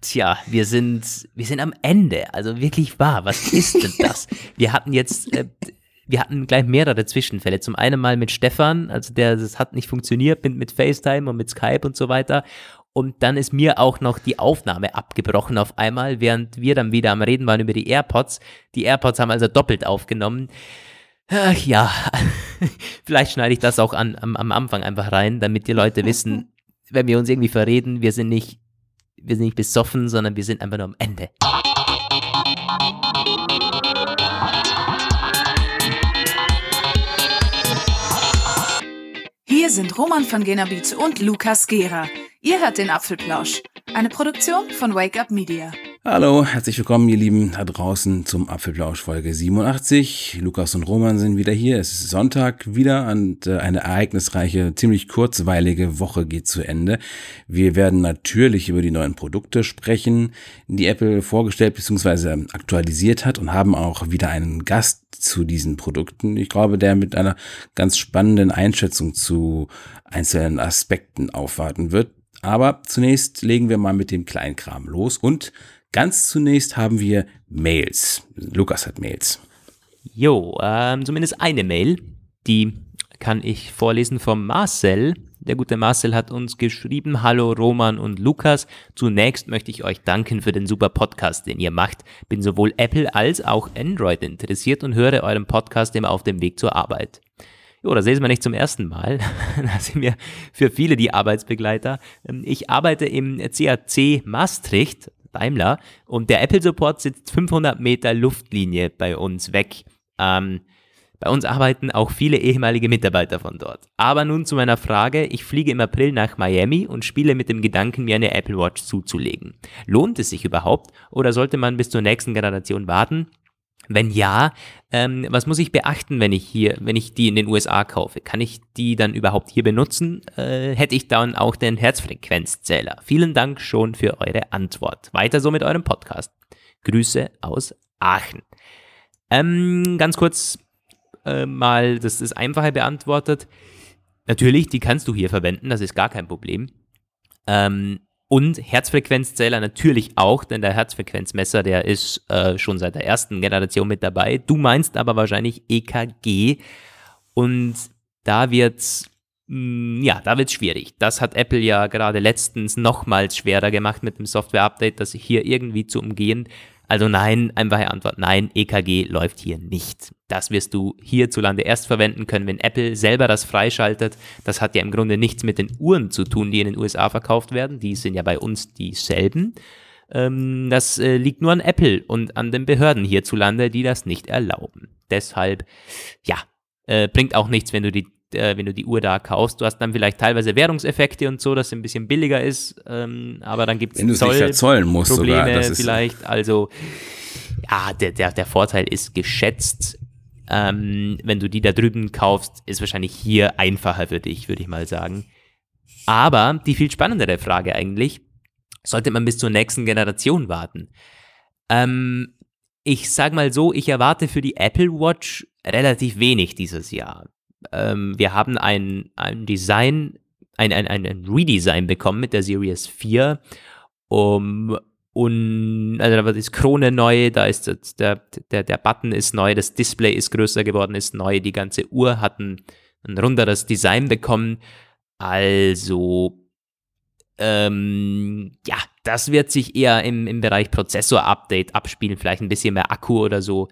tja, wir sind, wir sind am Ende. Also wirklich wahr. Was ist denn das? wir hatten jetzt, äh, wir hatten gleich mehrere Zwischenfälle. Zum einen mal mit Stefan, also der, das hat nicht funktioniert mit, mit FaceTime und mit Skype und so weiter. Und dann ist mir auch noch die Aufnahme abgebrochen auf einmal, während wir dann wieder am Reden waren über die AirPods. Die AirPods haben also doppelt aufgenommen. Ach ja, vielleicht schneide ich das auch an, am, am Anfang einfach rein, damit die Leute wissen, wenn wir uns irgendwie verreden, wir sind nicht, wir sind nicht besoffen, sondern wir sind einfach nur am Ende. Hier sind Roman von Genabit und Lukas Gera. Ihr hört den Apfelplausch, eine Produktion von Wake Up Media. Hallo, herzlich willkommen, ihr Lieben, da draußen zum Apfelplausch Folge 87. Lukas und Roman sind wieder hier. Es ist Sonntag wieder und äh, eine ereignisreiche, ziemlich kurzweilige Woche geht zu Ende. Wir werden natürlich über die neuen Produkte sprechen, die Apple vorgestellt bzw. aktualisiert hat und haben auch wieder einen Gast zu diesen Produkten. Ich glaube, der mit einer ganz spannenden Einschätzung zu einzelnen Aspekten aufwarten wird. Aber zunächst legen wir mal mit dem Kleinkram los und Ganz zunächst haben wir Mails. Lukas hat Mails. Jo, ähm, zumindest eine Mail, die kann ich vorlesen vom Marcel. Der gute Marcel hat uns geschrieben, hallo Roman und Lukas. Zunächst möchte ich euch danken für den super Podcast, den ihr macht. Bin sowohl Apple als auch Android interessiert und höre euren Podcast immer auf dem Weg zur Arbeit. Jo, das lesen wir nicht zum ersten Mal. da sind wir für viele die Arbeitsbegleiter. Ähm, ich arbeite im CAC Maastricht, Daimler. Und der Apple Support sitzt 500 Meter Luftlinie bei uns weg. Ähm, bei uns arbeiten auch viele ehemalige Mitarbeiter von dort. Aber nun zu meiner Frage. Ich fliege im April nach Miami und spiele mit dem Gedanken, mir eine Apple Watch zuzulegen. Lohnt es sich überhaupt oder sollte man bis zur nächsten Generation warten? Wenn ja, ähm, was muss ich beachten, wenn ich hier, wenn ich die in den USA kaufe? Kann ich die dann überhaupt hier benutzen? Äh, hätte ich dann auch den Herzfrequenzzähler? Vielen Dank schon für eure Antwort. Weiter so mit eurem Podcast. Grüße aus Aachen. Ähm, ganz kurz äh, mal, das ist einfacher beantwortet. Natürlich, die kannst du hier verwenden, das ist gar kein Problem. Ähm, und Herzfrequenzzähler natürlich auch, denn der Herzfrequenzmesser, der ist äh, schon seit der ersten Generation mit dabei. Du meinst aber wahrscheinlich EKG. Und da wird's, mm, ja, da wird's schwierig. Das hat Apple ja gerade letztens nochmals schwerer gemacht mit dem Software-Update, das hier irgendwie zu umgehen. Also nein, einfache Antwort, nein, EKG läuft hier nicht. Das wirst du hierzulande erst verwenden können, wenn Apple selber das freischaltet. Das hat ja im Grunde nichts mit den Uhren zu tun, die in den USA verkauft werden. Die sind ja bei uns dieselben. Ähm, das äh, liegt nur an Apple und an den Behörden hierzulande, die das nicht erlauben. Deshalb, ja, äh, bringt auch nichts, wenn du die äh, wenn du die Uhr da kaufst. Du hast dann vielleicht teilweise Währungseffekte und so, dass es ein bisschen billiger ist, ähm, aber dann gibt es Zoll verzollen musst Probleme sogar, vielleicht. Also ja, der, der, der Vorteil ist geschätzt. Ähm, wenn du die da drüben kaufst, ist wahrscheinlich hier einfacher für dich, würde ich mal sagen. Aber die viel spannendere Frage eigentlich, sollte man bis zur nächsten Generation warten? Ähm, ich sag mal so, ich erwarte für die Apple Watch relativ wenig dieses Jahr ähm, wir haben ein, ein Design, ein, ein, ein Redesign bekommen mit der Series 4. Um, und also da ist Krone neu, da ist der, der, der Button ist neu, das Display ist größer geworden, ist neu, die ganze Uhr hat ein, ein runderes Design bekommen. Also, ähm, ja, das wird sich eher im, im Bereich Prozessor-Update abspielen, vielleicht ein bisschen mehr Akku oder so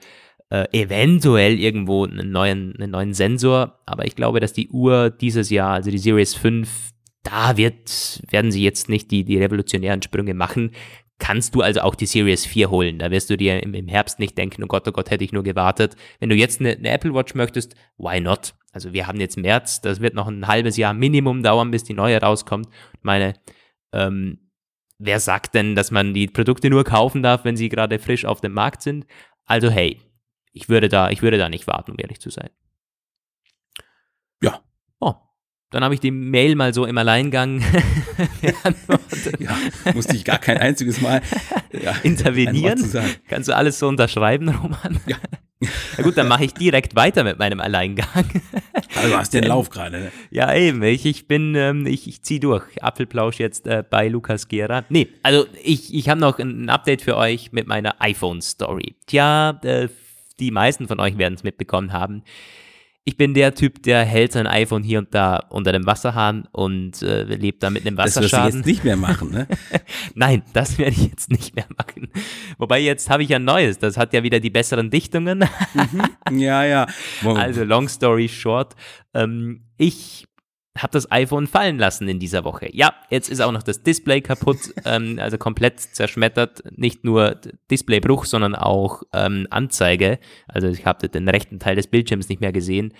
äh, eventuell irgendwo einen neuen, einen neuen Sensor, aber ich glaube, dass die Uhr dieses Jahr, also die Series 5, da wird, werden sie jetzt nicht die, die revolutionären Sprünge machen. Kannst du also auch die Series 4 holen. Da wirst du dir im, im Herbst nicht denken, oh Gott, oh Gott, hätte ich nur gewartet. Wenn du jetzt eine, eine Apple Watch möchtest, why not? Also wir haben jetzt März, das wird noch ein halbes Jahr Minimum dauern, bis die neue rauskommt. Meine, ähm, wer sagt denn, dass man die Produkte nur kaufen darf, wenn sie gerade frisch auf dem Markt sind? Also hey, ich würde da, ich würde da nicht warten, um ehrlich zu sein. Ja. Oh, dann habe ich die Mail mal so im Alleingang beantwortet. ja, musste ich gar kein einziges Mal ja, intervenieren. Kannst du alles so unterschreiben, Roman? Ja. Na gut, dann mache ich direkt weiter mit meinem Alleingang. Also du hast den Lauf gerade, ne? Ja, eben. Ich, ich bin, ähm, ich, ich ziehe durch. Apfelplausch jetzt äh, bei Lukas Gera. Nee, also ich, ich habe noch ein Update für euch mit meiner iPhone-Story. Tja, äh, die meisten von euch werden es mitbekommen haben ich bin der Typ, der hält sein iPhone hier und da unter dem Wasserhahn und äh, lebt da mit einem Wasserschaden. Das wirst du jetzt nicht mehr machen, ne? Nein, das werde ich jetzt nicht mehr machen. Wobei jetzt habe ich ein neues, das hat ja wieder die besseren Dichtungen. mhm. Ja, ja. Wow. Also long story short, ähm, ich habe das iPhone fallen lassen in dieser Woche. Ja, jetzt ist auch noch das Display kaputt, ähm, also komplett zerschmettert. Nicht nur Displaybruch, sondern auch ähm, Anzeige. Also ich habe den rechten Teil des Bildschirms nicht mehr gesehen.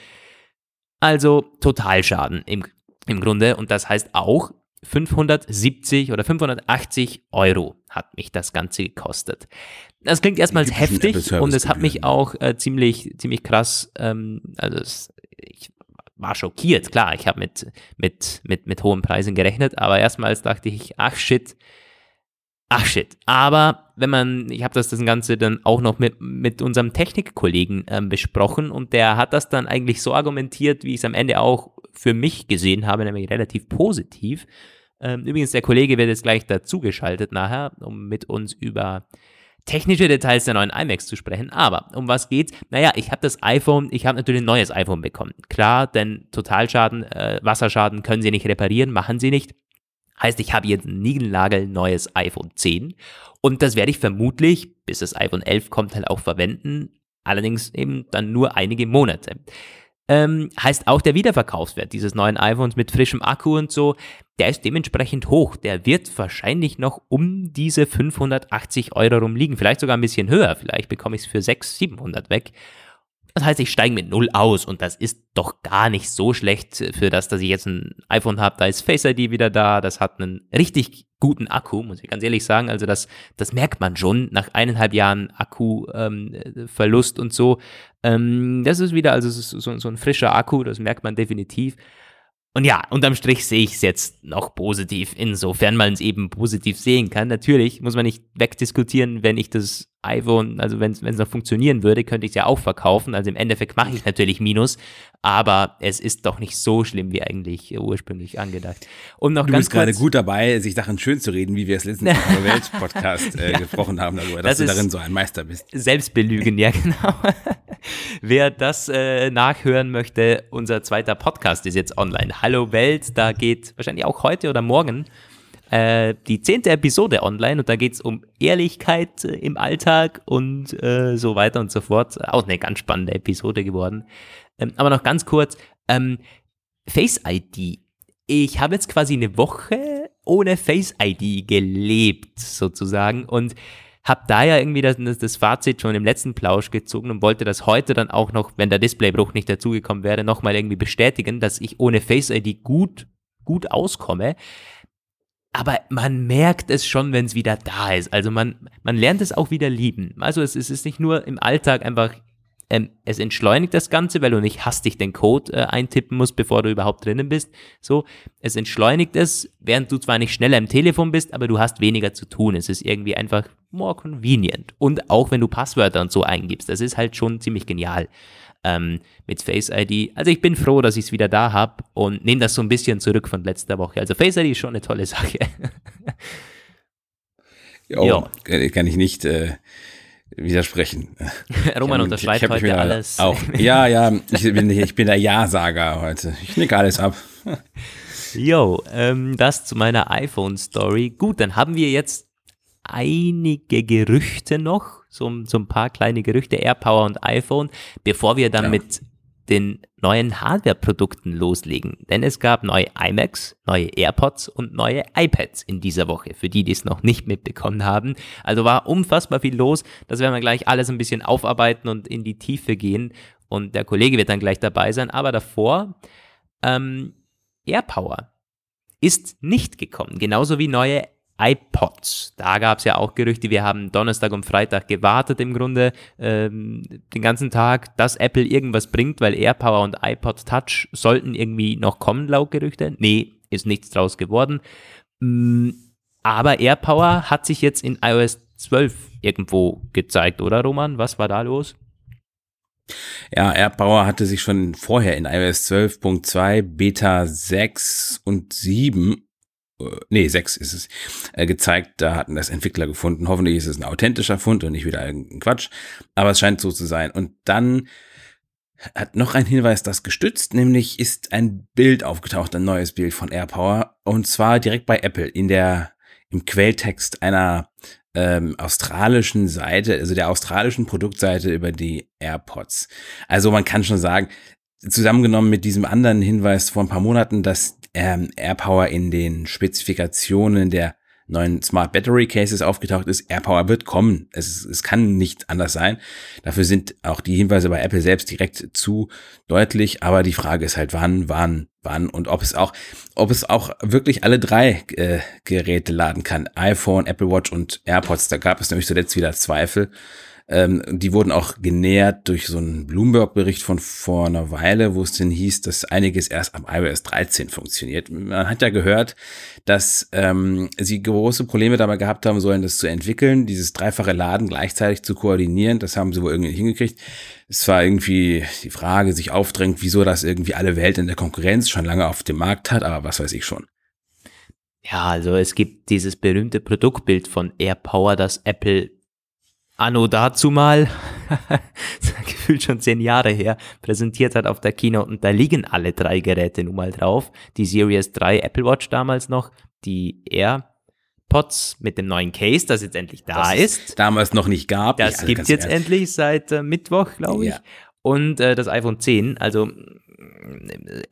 Also Totalschaden im, im Grunde. Und das heißt auch, 570 oder 580 Euro hat mich das Ganze gekostet. Das klingt erstmal heftig und es hat mich auch äh, ziemlich, ziemlich krass, ähm, also es, ich war schockiert. Klar, ich habe mit, mit, mit, mit hohen Preisen gerechnet, aber erstmals dachte ich, ach shit, ach shit. Aber wenn man, ich habe das, das Ganze dann auch noch mit, mit unserem Technikkollegen ähm, besprochen und der hat das dann eigentlich so argumentiert, wie ich es am Ende auch für mich gesehen habe, nämlich relativ positiv. Ähm, übrigens, der Kollege wird jetzt gleich dazugeschaltet nachher, um mit uns über technische Details der neuen iMacs zu sprechen. Aber um was geht's? Naja, ich habe das iPhone, ich habe natürlich ein neues iPhone bekommen. Klar, denn Totalschaden, äh, Wasserschaden können sie nicht reparieren, machen sie nicht. Heißt, ich habe jetzt ein Nigelnagel neues iPhone 10 und das werde ich vermutlich, bis das iPhone 11 kommt, halt auch verwenden. Allerdings eben dann nur einige Monate ähm, heißt auch der Wiederverkaufswert dieses neuen iPhones mit frischem Akku und so, der ist dementsprechend hoch. Der wird wahrscheinlich noch um diese 580 Euro rumliegen, vielleicht sogar ein bisschen höher. Vielleicht bekomme ich es für 600, 700 weg. Das heißt, ich steige mit null aus und das ist doch gar nicht so schlecht für das, dass ich jetzt ein iPhone habe. Da ist Face ID wieder da, das hat einen richtig guten Akku, muss ich ganz ehrlich sagen. Also das, das merkt man schon nach eineinhalb Jahren Akkuverlust ähm, und so. Ähm, das ist wieder also so, so ein frischer Akku, das merkt man definitiv. Und ja, unterm Strich sehe ich es jetzt noch positiv, insofern man es eben positiv sehen kann. Natürlich muss man nicht wegdiskutieren, wenn ich das iPhone, also wenn es noch funktionieren würde, könnte ich es ja auch verkaufen. Also im Endeffekt mache ich natürlich Minus, aber es ist doch nicht so schlimm, wie eigentlich ursprünglich angedacht. Und noch du ganz bist gerade gut dabei, sich Sachen schön zu reden, wie wir es letztens im Welt-Podcast äh, ja. gesprochen haben, darüber, dass das du darin so ein Meister bist. Selbstbelügen, ja genau. Wer das äh, nachhören möchte, unser zweiter Podcast ist jetzt online. Hallo Welt, da geht wahrscheinlich auch heute oder morgen äh, die zehnte Episode online und da geht es um Ehrlichkeit äh, im Alltag und äh, so weiter und so fort. Auch eine ganz spannende Episode geworden. Ähm, aber noch ganz kurz, ähm, Face ID. Ich habe jetzt quasi eine Woche ohne Face ID gelebt, sozusagen, und habe da ja irgendwie das, das Fazit schon im letzten Plausch gezogen und wollte das heute dann auch noch, wenn der Displaybruch nicht dazugekommen wäre, nochmal irgendwie bestätigen, dass ich ohne Face ID gut, gut auskomme. Aber man merkt es schon, wenn es wieder da ist. Also man, man lernt es auch wieder lieben. Also es, es ist nicht nur im Alltag einfach ähm, es entschleunigt das Ganze, weil du nicht hastig den Code äh, eintippen musst, bevor du überhaupt drinnen bist. So, es entschleunigt es, während du zwar nicht schneller im Telefon bist, aber du hast weniger zu tun. Es ist irgendwie einfach more convenient. Und auch wenn du Passwörter und so eingibst, das ist halt schon ziemlich genial ähm, mit Face ID. Also ich bin froh, dass ich es wieder da habe und nehme das so ein bisschen zurück von letzter Woche. Also Face ID ist schon eine tolle Sache. jo, jo. kann ich nicht. Äh widersprechen. Roman unterschreibt ich heute alles. Auch. Ja, ja, ich bin, ich bin der Ja-Sager heute. Ich nick alles ab. Jo, ähm, das zu meiner iPhone-Story. Gut, dann haben wir jetzt einige Gerüchte noch, so, so ein paar kleine Gerüchte, AirPower und iPhone, bevor wir dann ja. mit den neuen Hardware-Produkten loslegen. Denn es gab neue iMacs, neue AirPods und neue iPads in dieser Woche, für die, die es noch nicht mitbekommen haben. Also war unfassbar viel los. Das werden wir gleich alles ein bisschen aufarbeiten und in die Tiefe gehen. Und der Kollege wird dann gleich dabei sein. Aber davor, ähm, AirPower ist nicht gekommen. Genauso wie neue iPods. Da gab es ja auch Gerüchte, wir haben Donnerstag und Freitag gewartet im Grunde ähm, den ganzen Tag, dass Apple irgendwas bringt, weil AirPower und iPod Touch sollten irgendwie noch kommen, laut Gerüchte. Nee, ist nichts draus geworden. Mm, aber AirPower hat sich jetzt in iOS 12 irgendwo gezeigt, oder Roman? Was war da los? Ja, AirPower hatte sich schon vorher in iOS 12.2, Beta 6 und 7 äh, nee, 6 ist es, äh, gezeigt. Da hatten das Entwickler gefunden. Hoffentlich ist es ein authentischer Fund und nicht wieder ein Quatsch. Aber es scheint so zu sein. Und dann hat noch ein Hinweis das gestützt, nämlich ist ein Bild aufgetaucht, ein neues Bild von AirPower. Und zwar direkt bei Apple in der, im Quelltext einer ähm, australischen Seite, also der australischen Produktseite über die AirPods. Also man kann schon sagen, zusammengenommen mit diesem anderen Hinweis vor ein paar Monaten, dass ähm, AirPower in den Spezifikationen der neuen Smart Battery Cases aufgetaucht ist. AirPower wird kommen. Es, es kann nicht anders sein. Dafür sind auch die Hinweise bei Apple selbst direkt zu deutlich. Aber die Frage ist halt, wann, wann, wann und ob es auch, ob es auch wirklich alle drei äh, Geräte laden kann. iPhone, Apple Watch und AirPods. Da gab es nämlich zuletzt wieder Zweifel. Ähm, die wurden auch genährt durch so einen Bloomberg-Bericht von vor einer Weile, wo es denn hieß, dass einiges erst am iOS 13 funktioniert. Man hat ja gehört, dass ähm, sie große Probleme dabei gehabt haben sollen, das zu entwickeln, dieses dreifache Laden gleichzeitig zu koordinieren. Das haben sie wohl irgendwie nicht hingekriegt. Es war irgendwie die Frage, sich aufdrängt, wieso das irgendwie alle Welt in der Konkurrenz schon lange auf dem Markt hat, aber was weiß ich schon. Ja, also es gibt dieses berühmte Produktbild von AirPower, das Apple anno dazu mal, gefühlt schon zehn Jahre her, präsentiert hat auf der Keynote und da liegen alle drei Geräte nun mal drauf. Die Series 3 Apple Watch damals noch, die AirPods mit dem neuen Case, das jetzt endlich da das ist. Damals noch nicht gab. Das ja, gibt's jetzt ehrlich. endlich seit äh, Mittwoch, glaube ich. Ja. Und äh, das iPhone 10, also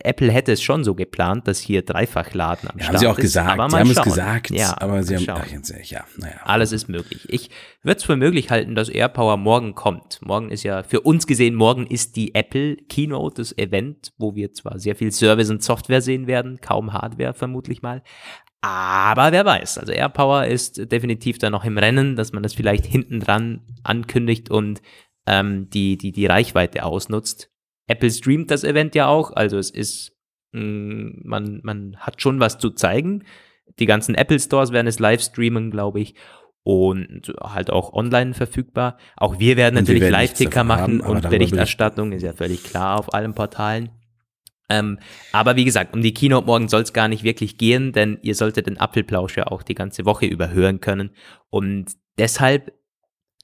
Apple hätte es schon so geplant, dass hier Dreifachladen am ja, Start haben sie auch ist, gesagt, aber sie haben schauen. es gesagt, ja, aber sie haben, ach, jetzt, ja, naja. Alles ist möglich. Ich würde es für möglich halten, dass AirPower morgen kommt. Morgen ist ja, für uns gesehen, morgen ist die Apple Keynote, das Event, wo wir zwar sehr viel Service und Software sehen werden, kaum Hardware vermutlich mal, aber wer weiß, also AirPower ist definitiv da noch im Rennen, dass man das vielleicht hinten dran ankündigt und ähm, die, die, die Reichweite ausnutzt. Apple streamt das Event ja auch, also es ist, mh, mm, man, man hat schon was zu zeigen. Die ganzen Apple Stores werden es live streamen, glaube ich. Und halt auch online verfügbar. Auch wir werden natürlich Live-Ticker machen haben, und Berichterstattung ist ja völlig klar auf allen Portalen. Ähm, aber wie gesagt, um die Keynote morgen soll es gar nicht wirklich gehen, denn ihr solltet den Apfelplausch ja auch die ganze Woche überhören können. Und deshalb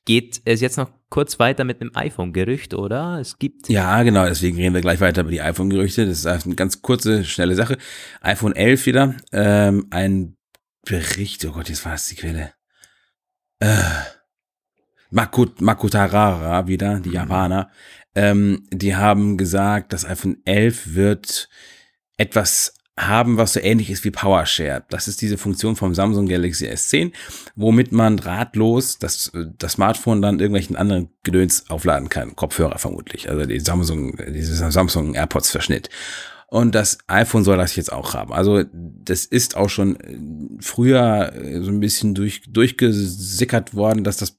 geht es jetzt noch kurz weiter mit einem iPhone-Gerücht, oder? Es gibt. Ja, genau, deswegen reden wir gleich weiter über die iPhone-Gerüchte. Das ist eine ganz kurze, schnelle Sache. iPhone 11 wieder. Ähm, ein Bericht, oh Gott, jetzt war es die Quelle. Äh, Makut, Makutarara wieder, die mhm. Japaner. Ähm, die haben gesagt, das iPhone 11 wird etwas haben, was so ähnlich ist wie PowerShare. Das ist diese Funktion vom Samsung Galaxy S10, womit man drahtlos das, das Smartphone dann irgendwelchen anderen Gedöns aufladen kann. Kopfhörer vermutlich. Also die Samsung, dieser Samsung AirPods Verschnitt. Und das iPhone soll das jetzt auch haben. Also das ist auch schon früher so ein bisschen durch, durchgesickert worden, dass das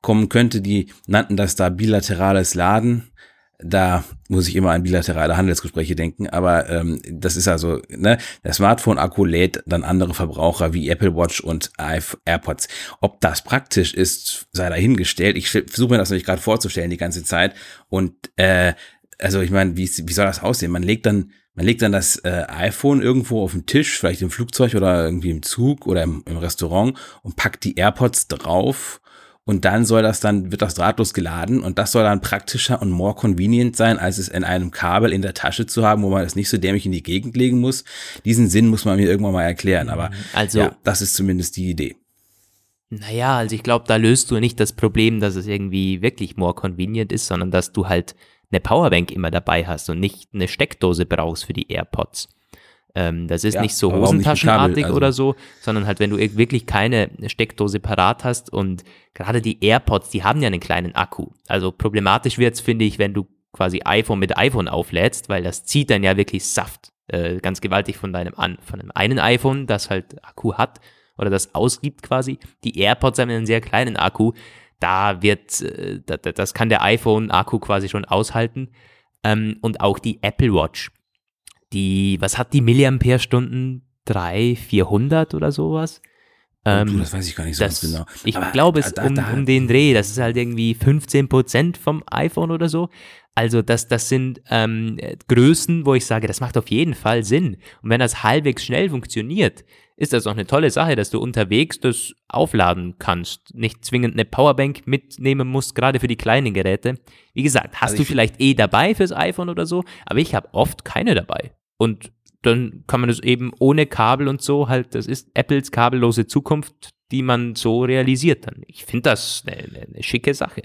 kommen könnte. Die nannten das da bilaterales Laden da muss ich immer an bilaterale Handelsgespräche denken, aber ähm, das ist also, ne, der Smartphone-Akku lädt dann andere Verbraucher wie Apple Watch und AirPods. Ob das praktisch ist, sei dahingestellt. Ich versuche mir das nämlich gerade vorzustellen die ganze Zeit. Und äh, also ich meine, wie, wie soll das aussehen? Man legt dann, man legt dann das äh, iPhone irgendwo auf den Tisch, vielleicht im Flugzeug oder irgendwie im Zug oder im, im Restaurant und packt die AirPods drauf und dann soll das dann, wird das drahtlos geladen und das soll dann praktischer und more convenient sein, als es in einem Kabel in der Tasche zu haben, wo man es nicht so dämlich in die Gegend legen muss. Diesen Sinn muss man mir irgendwann mal erklären, aber also, ja, das ist zumindest die Idee. Naja, also ich glaube, da löst du nicht das Problem, dass es irgendwie wirklich more convenient ist, sondern dass du halt eine Powerbank immer dabei hast und nicht eine Steckdose brauchst für die AirPods. Ähm, das ist ja, nicht so hosentaschenartig also. oder so, sondern halt, wenn du wirklich keine Steckdose parat hast und gerade die AirPods, die haben ja einen kleinen Akku. Also problematisch wird's, finde ich, wenn du quasi iPhone mit iPhone auflädst, weil das zieht dann ja wirklich Saft äh, ganz gewaltig von deinem an, von einem einen iPhone, das halt Akku hat oder das ausgibt quasi. Die AirPods haben einen sehr kleinen Akku. Da wird, äh, das kann der iPhone-Akku quasi schon aushalten. Ähm, und auch die Apple Watch die, was hat die Milliampere-Stunden? 300, 400 oder sowas? Ähm, du, das weiß ich gar nicht so das, genau. Ich glaube, es da, um, da, um den Dreh, das ist halt irgendwie 15% vom iPhone oder so. Also das, das sind ähm, Größen, wo ich sage, das macht auf jeden Fall Sinn. Und wenn das halbwegs schnell funktioniert, ist das auch eine tolle Sache, dass du unterwegs das aufladen kannst. Nicht zwingend eine Powerbank mitnehmen musst, gerade für die kleinen Geräte. Wie gesagt, hast also du vielleicht eh dabei fürs iPhone oder so, aber ich habe oft keine dabei. Und dann kann man das eben ohne Kabel und so halt, das ist Apples kabellose Zukunft, die man so realisiert dann. Ich finde das eine, eine, schicke Sache.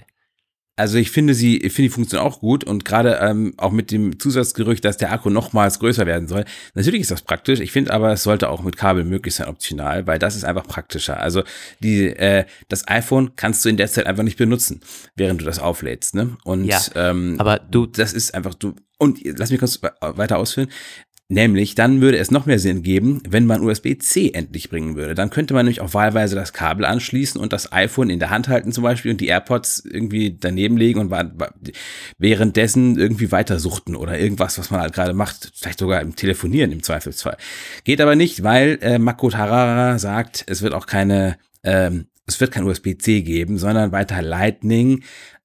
Also ich finde sie, ich finde die Funktion auch gut und gerade ähm, auch mit dem Zusatzgerücht, dass der Akku nochmals größer werden soll. Natürlich ist das praktisch. Ich finde aber, es sollte auch mit Kabel möglich sein, optional, weil das ist einfach praktischer. Also die, äh, das iPhone kannst du in der Zeit einfach nicht benutzen, während du das auflädst. Ne? Und ja, ähm, aber du, das ist einfach du. Und lass mich kurz weiter ausführen. Nämlich, dann würde es noch mehr Sinn geben, wenn man USB-C endlich bringen würde. Dann könnte man nämlich auch wahlweise das Kabel anschließen und das iPhone in der Hand halten zum Beispiel und die AirPods irgendwie daneben legen und währenddessen irgendwie weitersuchten oder irgendwas, was man halt gerade macht. Vielleicht sogar im Telefonieren im Zweifelsfall. Geht aber nicht, weil äh, Mako Tarara sagt, es wird auch keine ähm, es wird kein USB-C geben, sondern weiter Lightning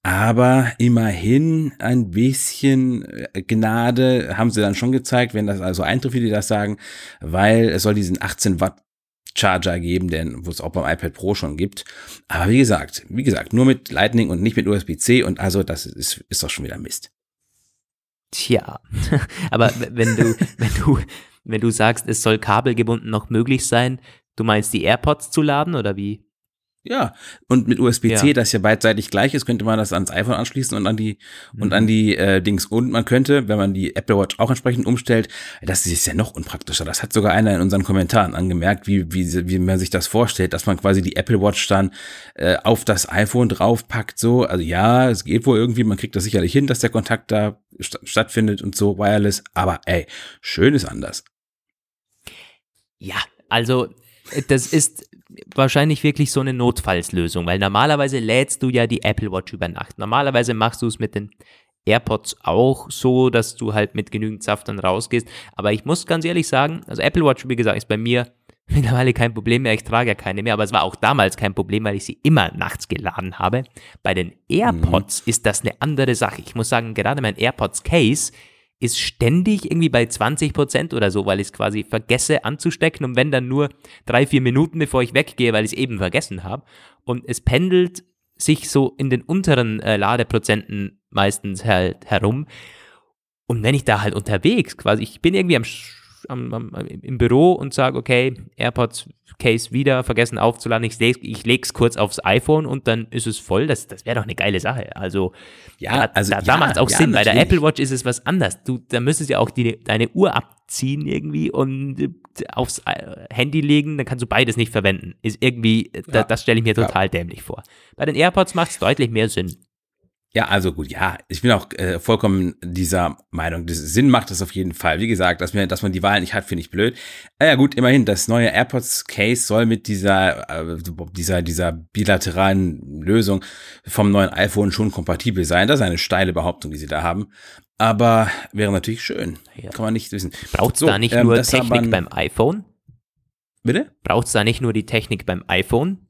aber immerhin ein bisschen äh, Gnade haben sie dann schon gezeigt, wenn das also eintrifft, wie die das sagen, weil es soll diesen 18 Watt Charger geben, den wo es auch beim iPad Pro schon gibt. Aber wie gesagt, wie gesagt, nur mit Lightning und nicht mit USB-C und also das ist, ist doch schon wieder Mist. Tja, aber wenn du, wenn du, wenn du sagst, es soll kabelgebunden noch möglich sein, du meinst die AirPods zu laden oder wie? Ja, und mit USB-C, ja. das ja beidseitig gleich ist, könnte man das ans iPhone anschließen und an die mhm. und an mhm. die äh, Dings. Und man könnte, wenn man die Apple Watch auch entsprechend umstellt, das ist ja noch unpraktischer. Das hat sogar einer in unseren Kommentaren angemerkt, wie, wie, wie man sich das vorstellt, dass man quasi die Apple Watch dann äh, auf das iPhone draufpackt. So, also ja, es geht wohl irgendwie, man kriegt das sicherlich hin, dass der Kontakt da st stattfindet und so, wireless. Aber ey, schön ist anders. Ja, also das ist wahrscheinlich wirklich so eine Notfallslösung, weil normalerweise lädst du ja die Apple Watch über Nacht. Normalerweise machst du es mit den AirPods auch so, dass du halt mit genügend Saft dann rausgehst. Aber ich muss ganz ehrlich sagen, also Apple Watch, wie gesagt, ist bei mir mittlerweile kein Problem mehr. Ich trage ja keine mehr, aber es war auch damals kein Problem, weil ich sie immer nachts geladen habe. Bei den AirPods mhm. ist das eine andere Sache. Ich muss sagen, gerade mein AirPods Case ist ständig irgendwie bei 20 Prozent oder so, weil ich es quasi vergesse anzustecken und wenn dann nur drei, vier Minuten, bevor ich weggehe, weil ich es eben vergessen habe. Und es pendelt sich so in den unteren äh, Ladeprozenten meistens halt herum. Und wenn ich da halt unterwegs quasi, ich bin irgendwie am am, am, im Büro und sage, okay, AirPods Case wieder vergessen aufzuladen, ich, leg, ich leg's kurz aufs iPhone und dann ist es voll. Das, das wäre doch eine geile Sache. Also, ja, also da, da ja, macht es auch ja, Sinn. Natürlich. Bei der Apple Watch ist es was anderes. Du, da müsstest du ja auch die, deine Uhr abziehen irgendwie und äh, aufs äh, Handy legen, dann kannst du beides nicht verwenden. Ist irgendwie, ja. da, das stelle ich mir total dämlich vor. Bei den AirPods macht es deutlich mehr Sinn. Ja, also gut, ja, ich bin auch äh, vollkommen dieser Meinung. Das Sinn macht das auf jeden Fall. Wie gesagt, dass, mir, dass man die Wahl nicht hat, finde ich blöd. Äh, ja gut, immerhin, das neue AirPods Case soll mit dieser, äh, dieser, dieser bilateralen Lösung vom neuen iPhone schon kompatibel sein. Das ist eine steile Behauptung, die sie da haben. Aber wäre natürlich schön. Ja. Kann man nicht wissen. Braucht es so, da nicht ähm, nur Technik beim iPhone? Bitte? Braucht es da nicht nur die Technik beim iPhone?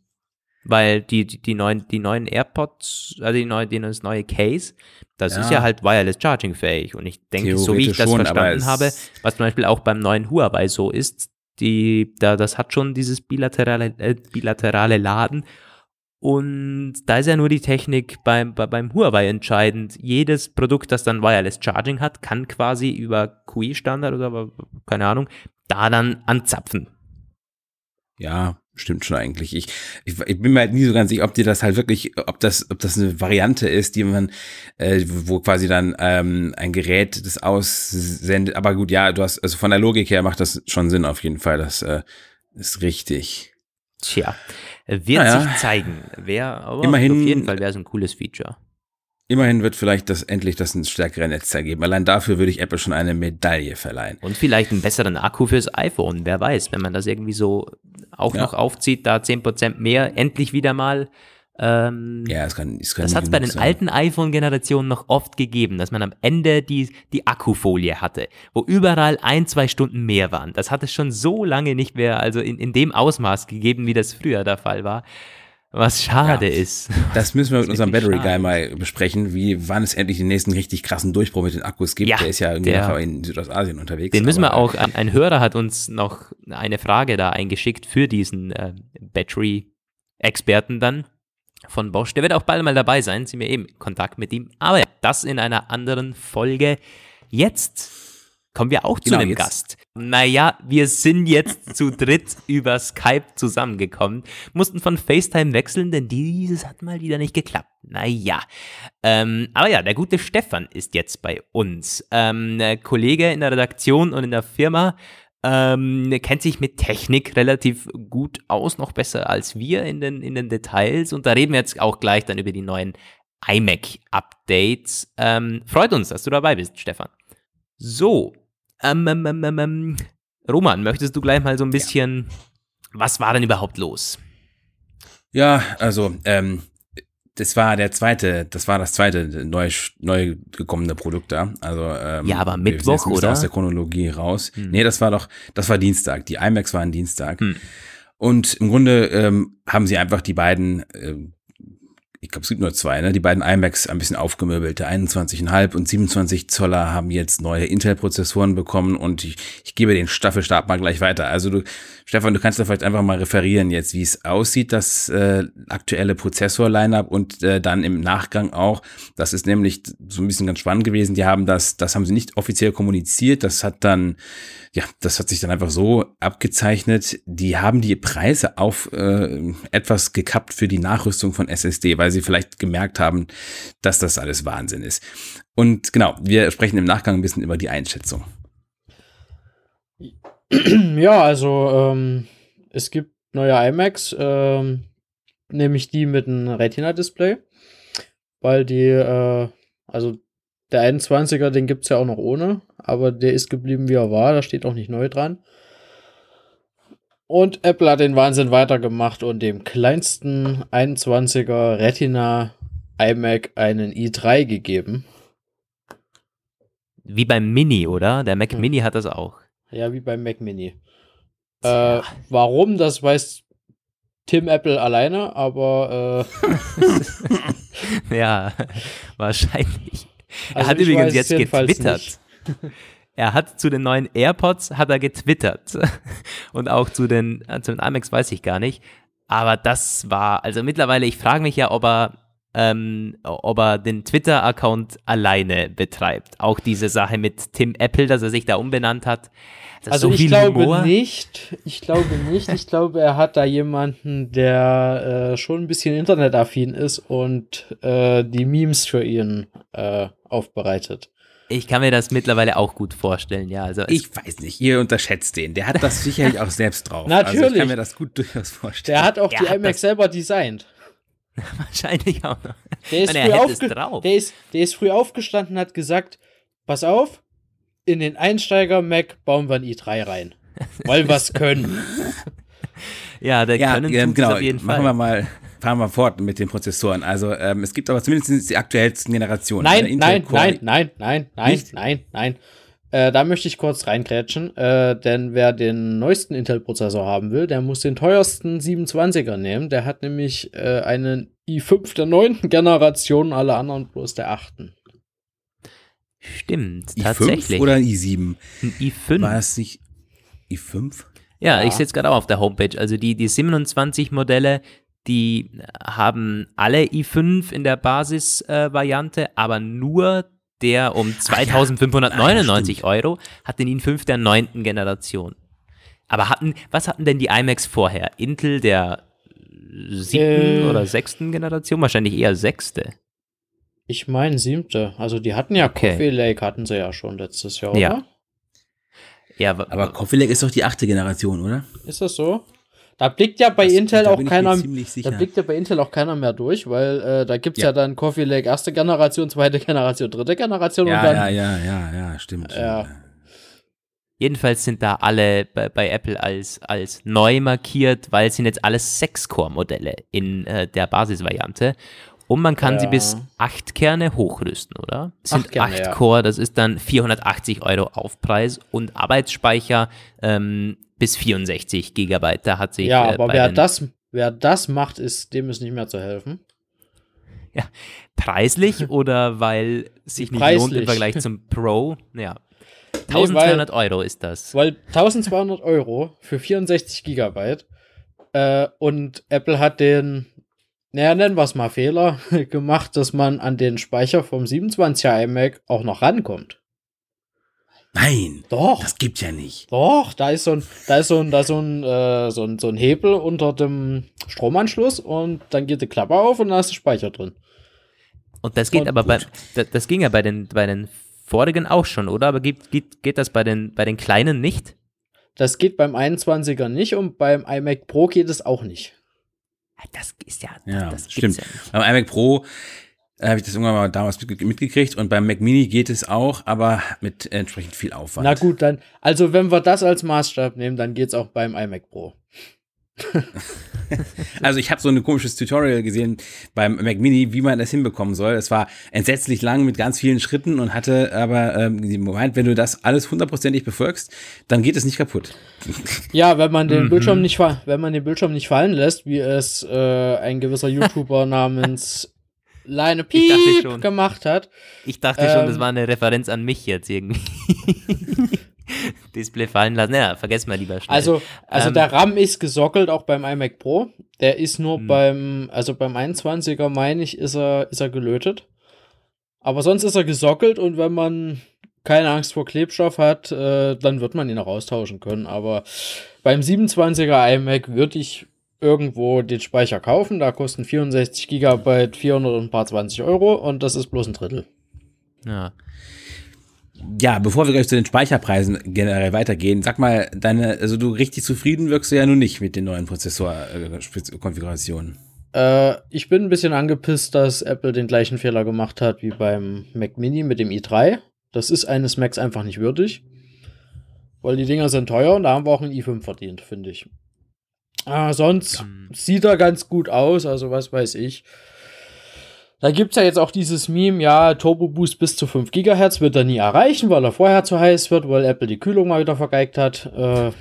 Weil die, die, die, neuen, die neuen AirPods, also die neue, die, das neue Case, das ja. ist ja halt wireless charging fähig. Und ich denke, so wie ich das schon, verstanden habe, was zum Beispiel auch beim neuen Huawei so ist, die, da, das hat schon dieses bilaterale, äh, bilaterale Laden. Und da ist ja nur die Technik beim, beim Huawei entscheidend. Jedes Produkt, das dann Wireless Charging hat, kann quasi über QI-Standard oder keine Ahnung, da dann anzapfen. Ja, stimmt schon eigentlich. Ich, ich, ich bin mir halt nie so ganz sicher, ob dir das halt wirklich, ob das, ob das eine Variante ist, die man, äh, wo quasi dann ähm, ein Gerät das aussendet. Aber gut, ja, du hast, also von der Logik her macht das schon Sinn auf jeden Fall. Das äh, ist richtig. Tja, wird naja. sich zeigen. Wäre aber Immerhin, auf jeden Fall wäre so ein cooles Feature. Immerhin wird vielleicht das endlich das ein stärkere Netzteil geben. Allein dafür würde ich Apple schon eine Medaille verleihen. Und vielleicht einen besseren Akku fürs iPhone. Wer weiß, wenn man das irgendwie so auch ja. noch aufzieht, da 10% mehr, endlich wieder mal Ähm, Ja, es kann, es kann das hat es bei den sein. alten iPhone-Generationen noch oft gegeben, dass man am Ende die, die Akkufolie hatte, wo überall ein, zwei Stunden mehr waren. Das hat es schon so lange nicht mehr, also in, in dem Ausmaß gegeben, wie das früher der Fall war. Was schade Ja. ist. Das müssen wir mit unserem Battery Guy schade. mal besprechen, wie wann es endlich den nächsten richtig krassen Durchbruch mit den Akkus gibt. Ja, der ist ja irgendwie der- in Südostasien unterwegs. Den müssen wir auch, ein, ein Hörer hat uns noch eine Frage da eingeschickt für diesen äh, Battery-Experten dann von Bosch. Der wird auch bald mal dabei sein, sind wir eben in Kontakt mit ihm. Aber das in einer anderen Folge. Jetzt kommen wir auch zu Genau, einem Gast. Naja, wir sind jetzt zu dritt über Skype zusammengekommen, mussten von FaceTime wechseln, denn dieses hat mal wieder nicht geklappt. Naja, ähm, aber ja, der gute Stefan ist jetzt bei uns. Ähm, äh, Kollege in der Redaktion und in der Firma, ähm, kennt sich mit Technik relativ gut aus, noch besser als wir in den, in den Details. Und da reden wir jetzt auch gleich dann über die neuen iMac-Updates. Ähm, freut uns, dass du dabei bist, Stefan. So, ähm, ähm, ähm, ähm, ähm, Roman, möchtest du gleich mal so ein bisschen, was war denn überhaupt los? Ja, also, ähm, das war der zweite, das war das zweite neu, neu gekommene Produkt da. Also, ähm, Ja, aber wir Mittwoch, bisschen oder? aus der Chronologie raus. Hm. Nee, das war doch, das war Dienstag. Die iMacs waren Dienstag. Hm. Und im Grunde ähm, haben sie einfach die beiden, ähm, ich glaube, es gibt nur zwei, ne? die beiden iMacs ein bisschen aufgemöbelt. Der 21,5 und 27 Zoller haben jetzt neue Intel-Prozessoren bekommen und ich, ich gebe den Staffelstab mal gleich weiter. Also du, Stefan, du kannst da vielleicht einfach mal referieren jetzt, wie es aussieht, das äh, aktuelle Prozessor-Line-Up und äh, dann im Nachgang auch. Das ist nämlich so ein bisschen ganz spannend gewesen. Die haben das, das haben sie nicht offiziell kommuniziert. Das hat dann, ja, das hat sich dann einfach so abgezeichnet. Die haben die Preise auf äh, etwas gekappt für die Nachrüstung von SSD, weil sie vielleicht gemerkt haben, dass das alles Wahnsinn ist. Und genau, wir sprechen im Nachgang ein bisschen über die Einschätzung. Ja, also ähm, es gibt neue iMacs, ähm, nämlich die mit einem Retina-Display, weil die, äh, also der 21er, den gibt es ja auch noch ohne, aber der ist geblieben, wie er war, da steht auch nicht neu dran. Und Apple hat den Wahnsinn weitergemacht und dem kleinsten 21er Retina iMac einen i3 gegeben. Wie beim Mini, oder? Der Mac Hm. Mini hat das auch. Ja, wie beim Mac Mini. Äh, warum, das weiß Tim Apple alleine, aber äh, ja, wahrscheinlich. er Also hat ich übrigens jetzt getwittert. Er hat zu den neuen AirPods hat er getwittert und auch zu den äh, zu den iMacs weiß ich gar nicht. Aber das war also mittlerweile. Ich frage mich ja, ob er ähm, ob er den Twitter-Account alleine betreibt. Auch diese Sache mit Tim Apple, dass er sich da umbenannt hat. Also so ich glaube Humor. nicht. Ich glaube nicht. Ich glaube, er hat da jemanden, der äh, schon ein bisschen internetaffin ist und äh, die Memes für ihn äh, aufbereitet. Ich kann mir das mittlerweile auch gut vorstellen, ja. Also es- Ich weiß nicht, ihr unterschätzt den. Der hat das sicherlich auch selbst drauf. Also ich Natürlich. kann mir das gut durchaus vorstellen. Der hat auch Er die hat iMac selber designt. wahrscheinlich auch noch. Der ist, meine, er früh es drauf. der, ist, der ist früh aufgestanden und hat gesagt, pass auf, in den Einsteiger-Mac bauen wir ein i3 rein. Wollen was können. Ja, der ja, können ähm, tut's genau. auf jeden Machen Fall. wir mal, fahren wir fort mit den Prozessoren. Also ähm, es gibt aber zumindest die aktuellsten Generationen. Nein, ne? Intel nein, nein, nein, nein, nein, Nicht? nein, nein. Äh, da möchte ich kurz reingrätschen, äh, denn wer den neuesten Intel-Prozessor haben will, der muss den teuersten 27er nehmen. Der hat nämlich äh, einen i5 der neunten Generation, alle anderen bloß der achten. Stimmt, i5 tatsächlich. oder i7? ein i5. War es nicht i5? Ja, Ja. ich sehe es gerade auch auf der Homepage. Also die, die 27 Modelle, die haben alle i5 in der Basisvariante, aber nur der um 2599 Euro hat den i5 der neunten Generation. Aber hatten, was hatten denn die iMacs vorher? Intel der siebten Äh. oder sechsten Generation? Wahrscheinlich eher sechste. Ich meine siebte. Also die hatten ja Okay. Coffee Lake, hatten sie ja schon letztes Jahr, Ja. oder? Ja, Aber Coffee Lake ist doch die achte Generation, oder? Ist das so? Da blickt ja bei Das- Intel auch keiner, da blickt ja bei Intel auch keiner mehr durch, weil äh, da gibt es ja. Ja. dann Coffee Lake erste Generation, zweite Generation, dritte Generation Ja, und dann ja, ja, ja, ja, stimmt. Ja. Jedenfalls sind da alle bei, bei Apple als, als neu markiert, weil es sind jetzt alles 6-Core-Modelle in äh, der Basisvariante. Und man kann Ja. sie bis 8 Kerne hochrüsten, oder? Es sind Acht Kerne, 8 ja. Core, das ist dann 480 Euro Aufpreis und Arbeitsspeicher ähm, bis 64 Gigabyte. Da hat sich ja, äh, aber bei wer das, wer das macht, ist, dem ist nicht mehr zu helfen. preislich oder weil sich nicht lohnt im Preislich. Vergleich zum Pro? Ja. Nee, 1200 Euro ist das. Weil 1200 Euro für 64 Gigabyte äh, und Apple hat den, naja, nennen wir es mal Fehler, gemacht, dass man an den Speicher vom 27er iMac auch noch rankommt. Nein, Doch, das gibt ja nicht. doch, da ist so ein, da ist so ein, da ist so ein, äh, so ein, so ein Hebel unter dem Stromanschluss und dann geht die Klappe auf und da ist der Speicher drin. Und das geht Und aber bei, gut. das, das ging ja bei den, bei den vorigen auch schon, oder? Aber geht, geht, geht das bei den, bei den kleinen nicht? Das geht beim 21er nicht und beim iMac Pro geht es auch nicht. Das ist ja, Ja, das stimmt. gibt's ja nicht. Beim iMac Pro habe ich das irgendwann mal damals mitge- mitgekriegt und beim Mac Mini geht es auch, aber mit entsprechend viel Aufwand. Na gut, dann, also wenn wir das als Maßstab nehmen, dann geht es auch beim iMac Pro. Also ich habe so ein komisches Tutorial gesehen beim Mac Mini, wie man das hinbekommen soll. Es war entsetzlich lang mit ganz vielen Schritten und hatte aber ähm, Moment, wenn du das alles hundertprozentig befolgst, dann geht es nicht kaputt. Ja, wenn man den Mhm. Bildschirm nicht wenn man den Bildschirm nicht fallen lässt, wie es äh, ein gewisser YouTuber namens Leine Piep schon. gemacht hat. Ich dachte schon, das Ähm. war eine Referenz an mich jetzt irgendwie. Display fallen lassen. Ja, vergessen wir lieber schnell. Also, also Ähm. der RAM ist gesockelt, auch beim iMac Pro. Der ist nur Hm. beim, also beim 21er, meine ich, ist er, ist er gelötet. Aber sonst ist er gesockelt und wenn man keine Angst vor Klebstoff hat, äh, dann wird man ihn auch austauschen können. Aber beim 27er iMac würde ich irgendwo den Speicher kaufen. Da kosten 64 Gigabyte 400 und ein paar 20 Euro und das ist bloß ein Drittel. ja. Ja, bevor wir gleich zu den Speicherpreisen generell weitergehen, sag mal, deine, also du richtig zufrieden wirkst du ja nun nicht mit den neuen Prozessor-Konfigurationen. Äh, ich bin ein bisschen angepisst, dass Apple den gleichen Fehler gemacht hat wie beim Mac Mini mit dem i3. Das ist eines Macs einfach nicht würdig. Weil die Dinger sind teuer und da haben wir auch einen i5 verdient, finde ich. Ah, sonst Ähm. sieht er ganz gut aus, also was weiß ich. Da gibt es ja jetzt auch dieses Meme, ja, Turbo Boost bis zu 5 GHz wird er nie erreichen, weil er vorher zu heiß wird, weil Apple die Kühlung mal wieder vergeigt hat. Äh,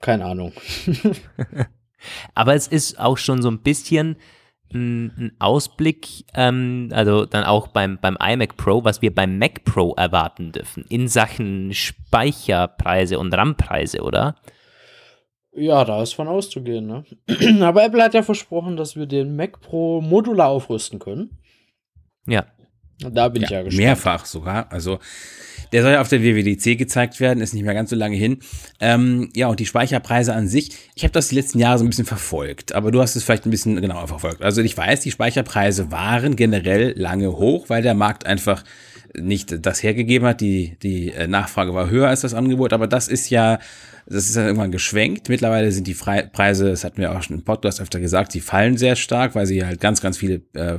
keine Ahnung. Aber es ist auch schon so ein bisschen ein, ein Ausblick, ähm, also dann auch beim, beim iMac Pro, was wir beim Mac Pro erwarten dürfen in Sachen Speicherpreise und RAM-Preise, oder? Ja, da ist von auszugehen, ne? Aber Apple hat ja versprochen, dass wir den Mac Pro modular aufrüsten können. Ja. Da bin ich ja gespannt. Mehrfach sogar. Also der soll ja auf der WWDC gezeigt werden, ist nicht mehr ganz so lange hin. Ähm, ja, und die Speicherpreise an sich, ich habe das die letzten Jahre so ein bisschen verfolgt, aber du hast es vielleicht ein bisschen genauer verfolgt. Also ich weiß, die Speicherpreise waren generell lange hoch, weil der Markt einfach nicht das hergegeben hat. Die, die äh, Nachfrage war höher als das Angebot, aber das ist ja, das ist dann irgendwann geschwenkt. Mittlerweile sind die Fre Preise, das hatten wir auch schon im Podcast öfter gesagt, die fallen sehr stark, weil sie halt ganz, ganz viele äh,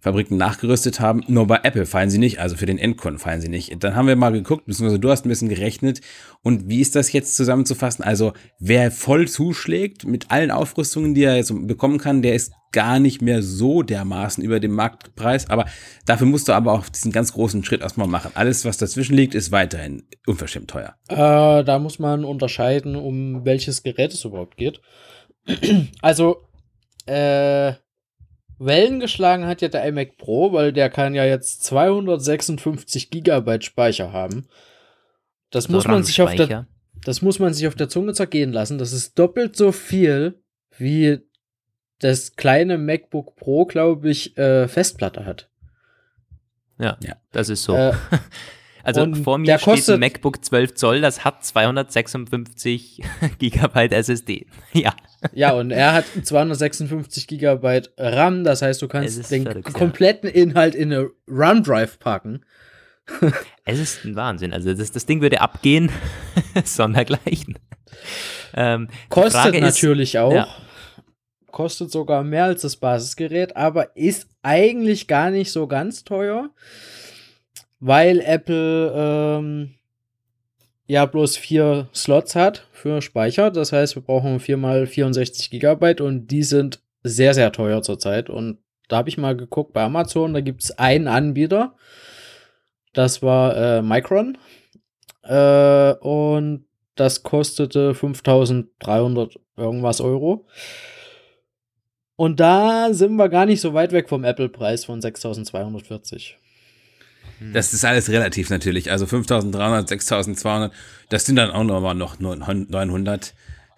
Fabriken nachgerüstet haben. Nur bei Apple fallen sie nicht, also für den Endkunden fallen sie nicht. Dann haben wir mal geguckt, beziehungsweise du hast ein bisschen gerechnet. Und wie ist das jetzt zusammenzufassen? Also wer voll zuschlägt mit allen Aufrüstungen, die er jetzt bekommen kann, der ist gar nicht mehr so dermaßen über dem Marktpreis. Aber dafür musst du aber auch diesen ganz großen Schritt erstmal machen. Alles, was dazwischen liegt, ist weiterhin unverschämt teuer. Äh, da muss man unterscheiden, um welches Gerät es überhaupt geht. also, äh, Wellen geschlagen hat ja der iMac Pro, weil der kann ja jetzt 256 Gigabyte Speicher haben. Das muss man sich auf der. Das muss man sich auf der Zunge zergehen lassen. Das ist doppelt so viel, wie das kleine MacBook Pro, glaube ich, äh, Festplatte hat. Ja, Ja. das ist so. Äh, also und vor mir steht ein MacBook 12 Zoll, das hat 256 Gigabyte SSD. Ja, ja, und er hat 256 Gigabyte RAM. Das heißt, du kannst den verrückt, ja. kompletten Inhalt in eine RAM-Drive packen. es ist ein Wahnsinn. Also das, das Ding würde abgehen, sondergleichen. Ähm, Kostet Frage ist- natürlich auch. ja. Kostet sogar mehr als das Basisgerät, aber ist eigentlich gar nicht so ganz teuer, weil Apple ähm, ja bloß vier Slots hat für Speicher. Das heißt, wir brauchen viermal 64 Gigabyte und die sind sehr, sehr teuer zurzeit. Und da habe ich mal geguckt bei Amazon, da gibt es einen Anbieter. Das war äh, Micron. Äh, und das kostete 5300 irgendwas Euro. Und da sind wir gar nicht so weit weg vom Apple-Preis von 6240. Das ist alles relativ natürlich. Also 5300, 6200, das sind dann auch nochmal noch 900.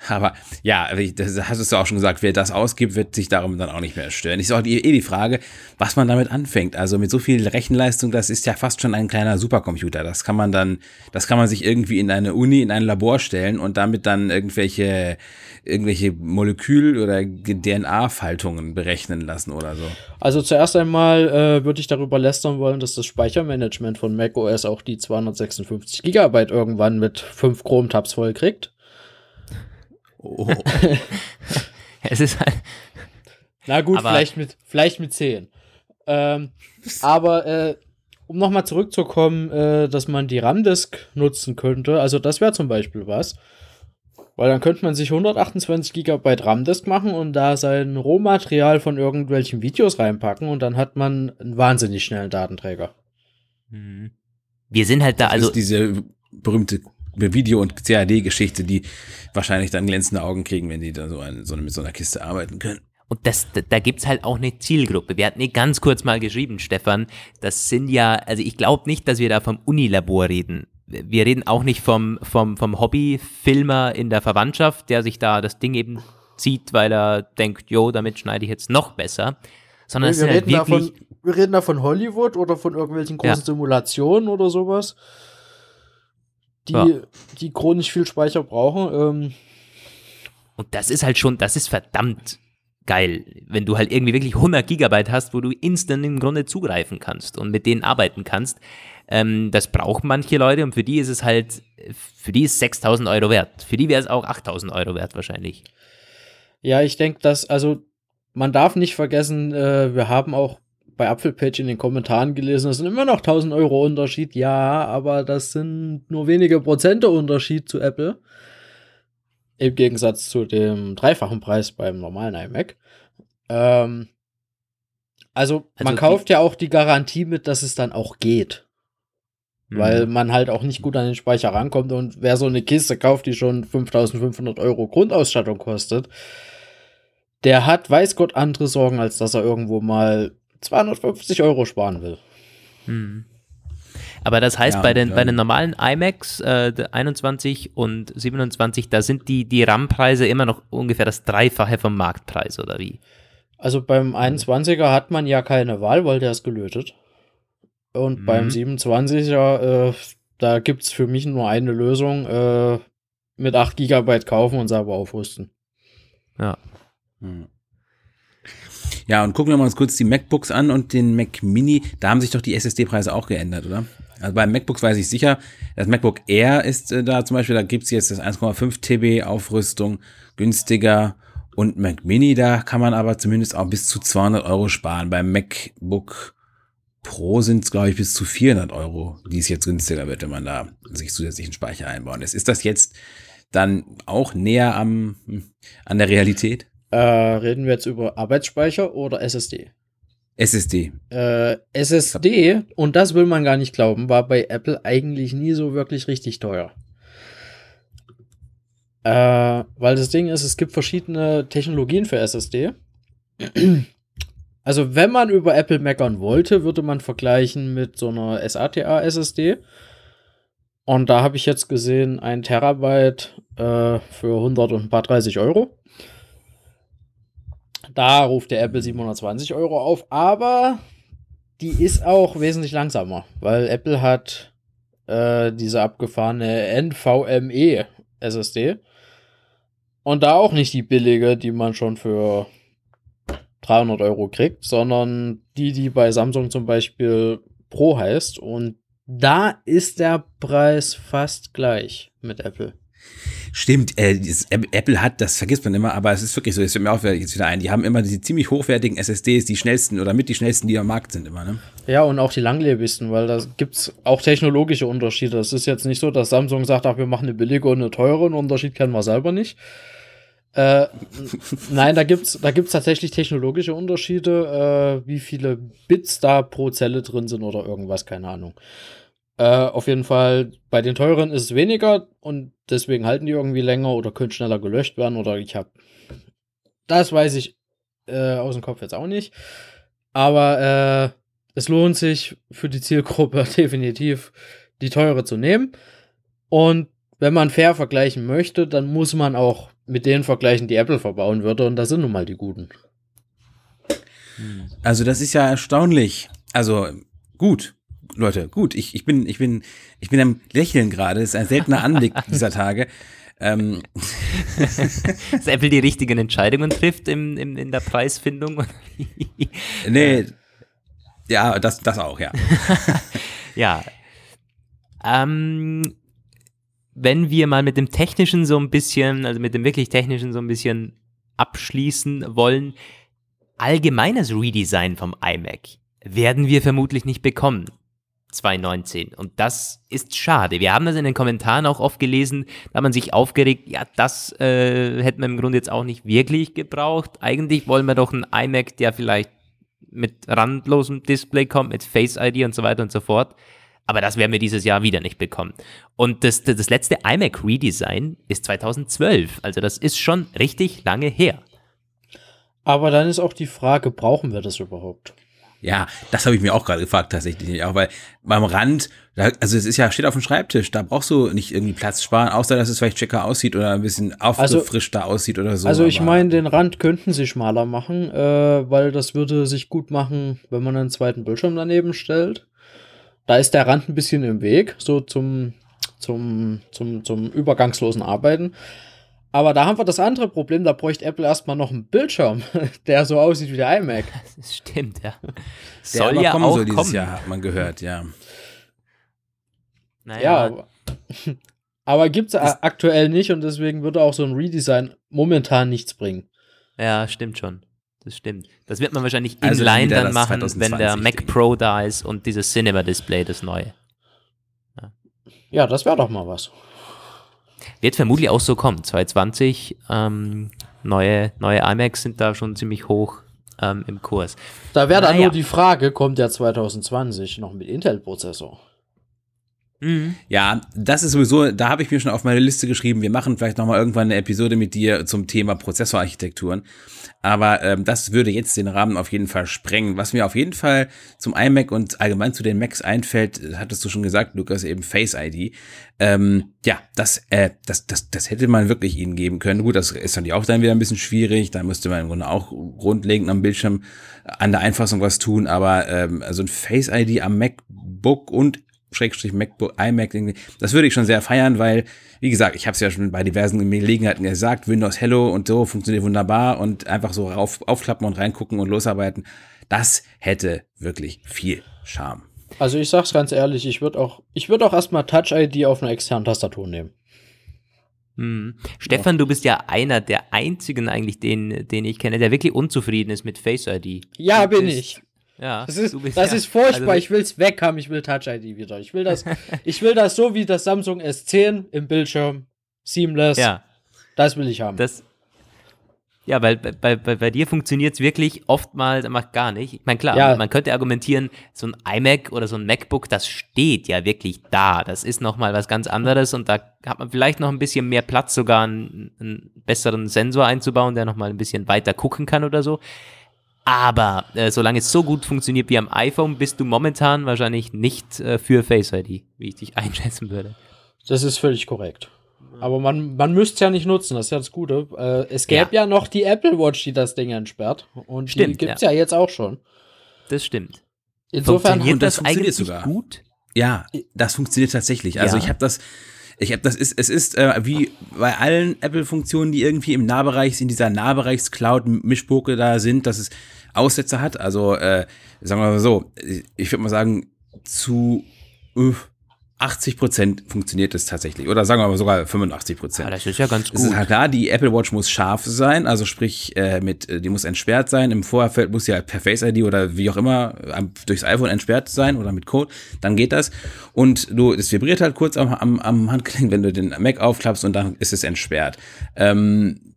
Aber ja, das hast du auch schon gesagt, wer das ausgibt, wird sich darum dann auch nicht mehr stören. Ich auch eh die Frage, was man damit anfängt. Also mit so viel Rechenleistung, das ist ja fast schon ein kleiner Supercomputer. Das kann man dann, das kann man sich irgendwie in eine Uni, in ein Labor stellen und damit dann irgendwelche, irgendwelche Molekül- oder DNA-Faltungen berechnen lassen oder so. Also zuerst einmal äh, würde ich darüber lästern wollen, dass das Speichermanagement von macOS auch die 256 Gigabyte irgendwann mit fünf Chrome-Tabs voll kriegt. Oh. es ist halt. Na gut, vielleicht mit, vielleicht mit 10. Ähm, aber äh, um nochmal zurückzukommen, äh, dass man die RAM-Disk nutzen könnte, also das wäre zum Beispiel was. Weil dann könnte man sich 128 GB RAM-Disk machen und da sein Rohmaterial von irgendwelchen Videos reinpacken und dann hat man einen wahnsinnig schnellen Datenträger. Mhm. Wir sind halt da, das also. Ist diese berühmte Video- und CAD-Geschichte, die wahrscheinlich dann glänzende Augen kriegen, wenn die da so, ein, so mit so einer Kiste arbeiten können. Und das, da, gibt's halt auch eine Zielgruppe. Wir hatten eh ganz kurz mal geschrieben, Stefan, das sind ja, also ich glaube nicht, dass wir da vom Unilabor reden. Wir reden auch nicht vom, vom, vom Hobbyfilmer in der Verwandtschaft, der sich da das Ding eben zieht, weil er denkt, jo, damit schneide ich jetzt noch besser. Sondern wir, reden halt wirklich, davon, wir reden da von Hollywood oder von irgendwelchen großen ja. Simulationen oder sowas die, ja. die chronisch viel Speicher brauchen. Ähm. Und das ist halt schon, das ist verdammt geil, wenn du halt irgendwie wirklich 100 Gigabyte hast, wo du instant im Grunde zugreifen kannst und mit denen arbeiten kannst. Ähm, das brauchen manche Leute und für die ist es halt, für die ist 6000 Euro wert. Für die wäre es auch 8000 Euro wert wahrscheinlich. Ja, ich denke, dass, also man darf nicht vergessen, äh, wir haben auch bei Apfelpage in den Kommentaren gelesen, das sind immer noch 1000 Euro Unterschied. Ja, aber das sind nur wenige Prozente Unterschied zu Apple. Im Gegensatz zu dem dreifachen Preis beim normalen iMac. Ähm, also, also, man kauft ja auch die Garantie mit, dass es dann auch geht. Mhm. Weil man halt auch nicht gut an den Speicher rankommt und wer so eine Kiste kauft, die schon 5500 Euro Grundausstattung kostet, der hat, weiß Gott, andere Sorgen, als dass er irgendwo mal 250 Euro sparen will. Hm. Aber das heißt, ja, bei, den, bei den normalen iMacs äh, 21 und 27, da sind die, die RAM-Preise immer noch ungefähr das Dreifache vom Marktpreis, oder wie? Also beim 21er hat man ja keine Wahl, weil der ist gelötet. Und mhm. beim 27er, äh, da gibt es für mich nur eine Lösung, äh, mit 8 GB kaufen und selber aufrüsten. Ja. Mhm. Ja, und gucken wir mal uns kurz die MacBooks an und den Mac Mini. Da haben sich doch die SSD-Preise auch geändert, oder? Also bei MacBooks weiß ich sicher, das MacBook Air ist äh, da zum Beispiel, da gibt's jetzt das 1,5 TB Aufrüstung günstiger und Mac Mini, da kann man aber zumindest auch bis zu 200 Euro sparen. Beim MacBook Pro sind es, glaube ich, bis zu 400 Euro, die es jetzt günstiger wird, wenn man da sich zusätzlichen Speicher einbauen lässt. Ist das jetzt dann auch näher am, hm, an der Realität? Äh, reden wir jetzt über Arbeitsspeicher oder SSD? SSD. Äh, SSD, und das will man gar nicht glauben, war bei Apple eigentlich nie so wirklich richtig teuer. Äh, weil das Ding ist, es gibt verschiedene Technologien für SSD. Also, wenn man über Apple meckern wollte, würde man vergleichen mit so einer SATA SSD. Und da habe ich jetzt gesehen, ein Terabyte äh, für 100 und ein paar 30 Euro. Da ruft der Apple 720 Euro auf, aber die ist auch wesentlich langsamer, weil Apple hat äh, diese abgefahrene NVMe SSD und da auch nicht die billige, die man schon für 300 Euro kriegt, sondern die, die bei Samsung zum Beispiel Pro heißt und da ist der Preis fast gleich mit Apple. Stimmt, äh, Apple hat, das vergisst man immer, aber es ist wirklich so, es fällt mir auch jetzt wieder ein, die haben immer diese ziemlich hochwertigen SSDs, die schnellsten oder mit die schnellsten, die am Markt sind immer, ne? Ja, und auch die langlebigsten, weil da gibt's auch technologische Unterschiede. Es ist jetzt nicht so, dass Samsung sagt, ach, wir machen eine billige und eine teure, einen Unterschied kennen wir selber nicht. Äh, nein, da gibt's, da gibt's tatsächlich technologische Unterschiede, äh, wie viele Bits da pro Zelle drin sind oder irgendwas, keine Ahnung. Äh, auf jeden Fall, bei den teuren ist es weniger und deswegen halten die irgendwie länger oder können schneller gelöscht werden oder ich habe. Das weiß ich äh, aus dem Kopf jetzt auch nicht. Aber äh, es lohnt sich für die Zielgruppe definitiv, die teure zu nehmen. Und wenn man fair vergleichen möchte, dann muss man auch mit denen vergleichen, die Apple verbauen würde. Und das sind nun mal die guten. Also, das ist ja erstaunlich. Also, gut. Leute, gut, ich, ich bin, ich bin, ich bin am Lächeln gerade. Das ist ein seltener Anblick dieser Tage. Ähm. Dass Apple die richtigen Entscheidungen trifft im, im, in der Preisfindung. nee. Ja, das, das auch, ja. ja. Ähm, wenn wir mal mit dem Technischen so ein bisschen, also mit dem wirklich Technischen so ein bisschen abschließen wollen, allgemeines Redesign vom iMac werden wir vermutlich nicht bekommen. 2019. Und das ist schade. Wir haben das in den Kommentaren auch oft gelesen, da hat man sich aufgeregt, ja, das äh, hätten wir im Grunde jetzt auch nicht wirklich gebraucht. Eigentlich wollen wir doch einen iMac, der vielleicht mit randlosem Display kommt, mit Face ID und so weiter und so fort. Aber das werden wir dieses Jahr wieder nicht bekommen. Und das, das letzte iMac Redesign ist 2012. Also das ist schon richtig lange her. Aber dann ist auch die Frage, brauchen wir das überhaupt? Ja, das habe ich mir auch gerade gefragt tatsächlich. Auch weil beim Rand, also es ist ja, steht auf dem Schreibtisch, da brauchst du nicht irgendwie Platz sparen, außer dass es vielleicht checker aussieht oder ein bisschen aufgefrischter also, aussieht oder so. Also ich meine, den Rand könnten sie schmaler machen, äh, weil das würde sich gut machen, wenn man einen zweiten Bildschirm daneben stellt. Da ist der Rand ein bisschen im Weg, so zum, zum, zum, zum übergangslosen Arbeiten. Aber da haben wir das andere Problem, da bräuchte Apple erstmal noch einen Bildschirm, der so aussieht wie der iMac. Das stimmt, ja. Soll ja kommen auch soll dieses kommen. Jahr, hat man gehört, ja. Naja. Ja, aber, aber gibt es aktuell nicht und deswegen würde auch so ein Redesign momentan nichts bringen. Ja, stimmt schon. Das stimmt. Das wird man wahrscheinlich also inline dann machen, 2020, wenn der Mac Pro da ist und dieses Cinema Display, das neue. Ja, ja das wäre doch mal was. Wird vermutlich auch so kommen. 2020, ähm, neue, neue iMacs sind da schon ziemlich hoch ähm, im Kurs. Da wäre dann naja. nur die Frage, kommt der 2020 noch mit Intel-Prozessor? Mhm. Ja, das ist sowieso, da habe ich mir schon auf meine Liste geschrieben, wir machen vielleicht nochmal irgendwann eine Episode mit dir zum Thema Prozessorarchitekturen. Aber ähm, das würde jetzt den Rahmen auf jeden Fall sprengen. Was mir auf jeden Fall zum iMac und allgemein zu den Macs einfällt, hattest du schon gesagt, Lukas, eben Face ID. Ähm, ja, das, äh, das, das, das hätte man wirklich ihnen geben können. Gut, das ist dann auch dann wieder ein bisschen schwierig. Da müsste man im Grunde auch grundlegend am Bildschirm an der Einfassung was tun. Aber ähm, also ein Face ID am MacBook und Schrägstrich MacBook, iMac, das würde ich schon sehr feiern, weil, wie gesagt, ich habe es ja schon bei diversen Gelegenheiten gesagt, Windows Hello und so funktioniert wunderbar und einfach so rauf, aufklappen und reingucken und losarbeiten, das hätte wirklich viel Charme. Also ich sag's ganz ehrlich, ich würde auch, ich würde auch erstmal Touch ID auf einer externen Tastatur nehmen. Hm. Stefan, du bist ja einer der einzigen eigentlich, den, den ich kenne, der wirklich unzufrieden ist mit Face ID. Ja, bin ich. Ja, das ist, bist, das ja. ist furchtbar. Also, ich will es weg haben. Ich will Touch ID wieder. Ich will das, ich will das so wie das Samsung S10 im Bildschirm. Seamless. Ja. Das will ich haben. Das, ja, weil bei, bei, bei dir funktioniert es wirklich oftmals macht gar nicht. Ich meine, klar, ja. man könnte argumentieren, so ein iMac oder so ein MacBook, das steht ja wirklich da. Das ist nochmal was ganz anderes und da hat man vielleicht noch ein bisschen mehr Platz, sogar einen, einen besseren Sensor einzubauen, der nochmal ein bisschen weiter gucken kann oder so. Aber äh, solange es so gut funktioniert wie am iPhone, bist du momentan wahrscheinlich nicht äh, für Face ID, wie ich dich einschätzen würde. Das ist völlig korrekt. Aber man, man müsste es ja nicht nutzen, das ist ja das Gute. Äh, es gäbe ja. ja. noch die Apple Watch, die das Ding entsperrt. Und stimmt, die gibt es ja. ja. jetzt auch schon. Das stimmt. Insofern funktioniert das, das eigentlich sogar. gut. Ja, das funktioniert tatsächlich. Also ja. ich habe das, ich habe das ist, es ist äh, wie bei allen Apple-Funktionen, die irgendwie im Nahbereich in dieser Nahbereichs-Cloud-Mischpoke da sind, dass es Aussätze hat. Also äh, sagen wir mal so, ich würde mal sagen zu äh, 80 Prozent funktioniert es tatsächlich. Oder sagen wir mal sogar 85 Prozent. Ah, das ist ja ganz Es ist gut. halt klar, die Apple Watch muss scharf sein, also sprich, äh, mit, äh, die muss entsperrt sein. Im Vorfeld muss sie halt per Face ID oder wie auch immer durchs iPhone entsperrt sein oder mit Code, dann geht das. Und du, es vibriert halt kurz am, am, am Handgelenk, wenn du den Mac aufklappst und dann ist es entsperrt. Ähm,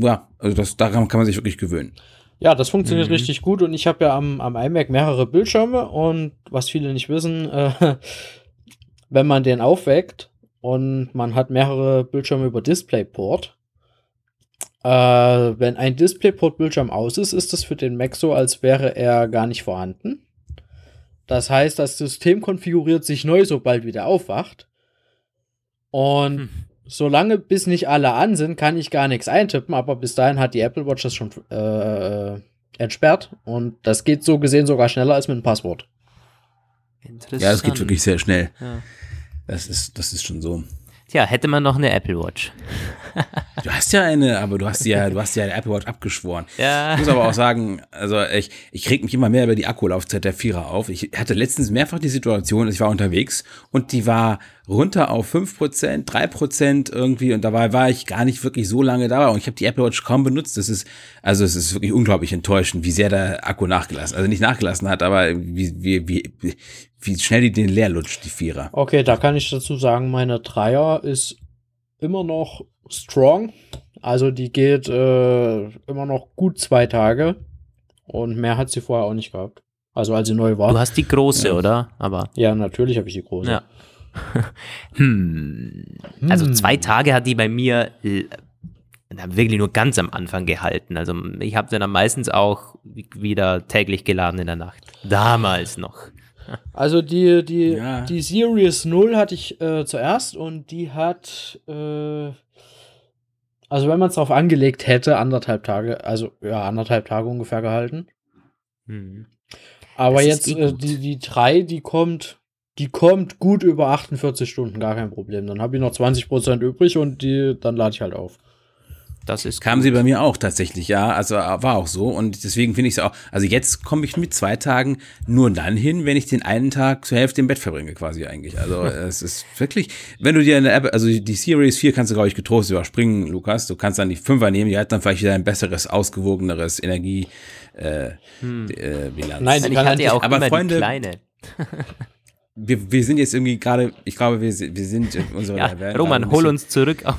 ja, also das, daran kann man sich wirklich gewöhnen. Ja, das funktioniert Mhm. richtig gut und ich habe ja am, am iMac mehrere Bildschirme und was viele nicht wissen, äh, wenn man den aufweckt und man hat mehrere Bildschirme über DisplayPort, äh, wenn ein DisplayPort-Bildschirm aus ist, ist das für den Mac so, als wäre er gar nicht vorhanden. Das heißt, das System konfiguriert sich neu, sobald wieder aufwacht. Und Hm. solange bis nicht alle an sind, kann ich gar nichts eintippen, aber bis dahin hat die Apple Watch das schon äh, entsperrt und das geht so gesehen sogar schneller als mit einem Passwort. Interessant. Ja, das geht wirklich sehr schnell. Ja. Das ist, das ist schon so. Tja, hätte man noch eine Apple Watch. Du hast ja eine, aber du hast ja, du hast ja die Apple Watch abgeschworen. Ja. Ich muss aber auch sagen, also ich, ich reg mich immer mehr über die Akkulaufzeit der Vierer auf. Ich hatte letztens mehrfach die Situation, ich war unterwegs und die war runter auf 5%, 3% irgendwie und dabei war ich gar nicht wirklich so lange da und ich habe die Apple Watch kaum benutzt. Das ist, also es ist wirklich unglaublich enttäuschend, wie sehr der Akku nachgelassen, also nicht nachgelassen hat, aber wie, wie, wie, wie schnell die den leer lutscht, die Vierer. Okay, da kann ich dazu sagen, meine Dreier ist immer noch strong. Also die geht äh, immer noch gut zwei Tage und mehr hat sie vorher auch nicht gehabt. Also als sie neu war. Du hast die große, Ja. oder? Aber ja, natürlich habe ich die große. ja. hm. Also Hm. zwei Tage hat die bei mir äh, wirklich nur ganz am Anfang gehalten. Also ich habe sie dann meistens auch wieder täglich geladen in der Nacht. Damals noch. Also die, die, Ja. die Series 0 hatte ich äh, zuerst und die hat, äh, also wenn man es drauf angelegt hätte, anderthalb Tage, also ja, anderthalb Tage ungefähr gehalten. Hm. Aber Das jetzt eh äh, die, die 3, die kommt, die kommt gut über 48 Stunden, gar kein Problem. Dann habe ich noch 20% übrig und die, dann lade ich halt auf. Das ist Kam gut. sie bei mir auch tatsächlich, ja. Also äh, war auch so. Und deswegen finde ich es auch. Also jetzt komme ich mit zwei Tagen nur dann hin, wenn ich den einen Tag zur Hälfte im Bett verbringe, quasi eigentlich. Also es ist wirklich, wenn du dir eine App, also die Series 4 kannst du, glaube ich, getrost überspringen, Lukas. Du kannst dann die 5er nehmen, die hat dann vielleicht wieder ein besseres, ausgewogeneres Energie. Äh, äh, Bilanz. Nein, Ich kann hatte ja auch aber immer Freunde- die kleine. wir, wir sind jetzt irgendwie gerade, ich glaube, wir, sind- wir sind in unserer Ja, Welt Roman, hol uns zurück auf-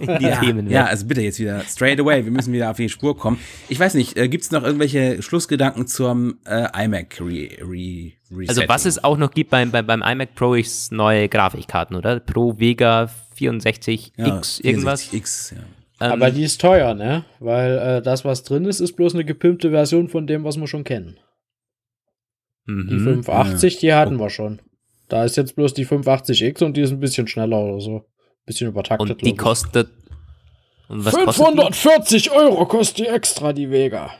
in die ja, Themen. ja, also bitte jetzt wieder straight away. Wir müssen wieder auf die Spur kommen. Ich weiß nicht, äh, gibt es noch irgendwelche Schlussgedanken zum äh, iMac Re, Re, Resetting? Also was es auch noch gibt beim, beim, beim iMac Pro ist neue Grafikkarten, oder? Pro Vega 64X ja, irgendwas. 64X, ja. Ähm, Aber die ist teuer, ne? Weil äh, das, was drin ist, ist bloß eine gepimpte Version von dem, was wir schon kennen. Die mhm. 580, die hatten wir schon. Da ist jetzt bloß die 580X und die ist ein bisschen schneller oder so. Bisschen übertaktet. Und die kostet. Und was kostet 540 Euro kostet die extra, die Vega.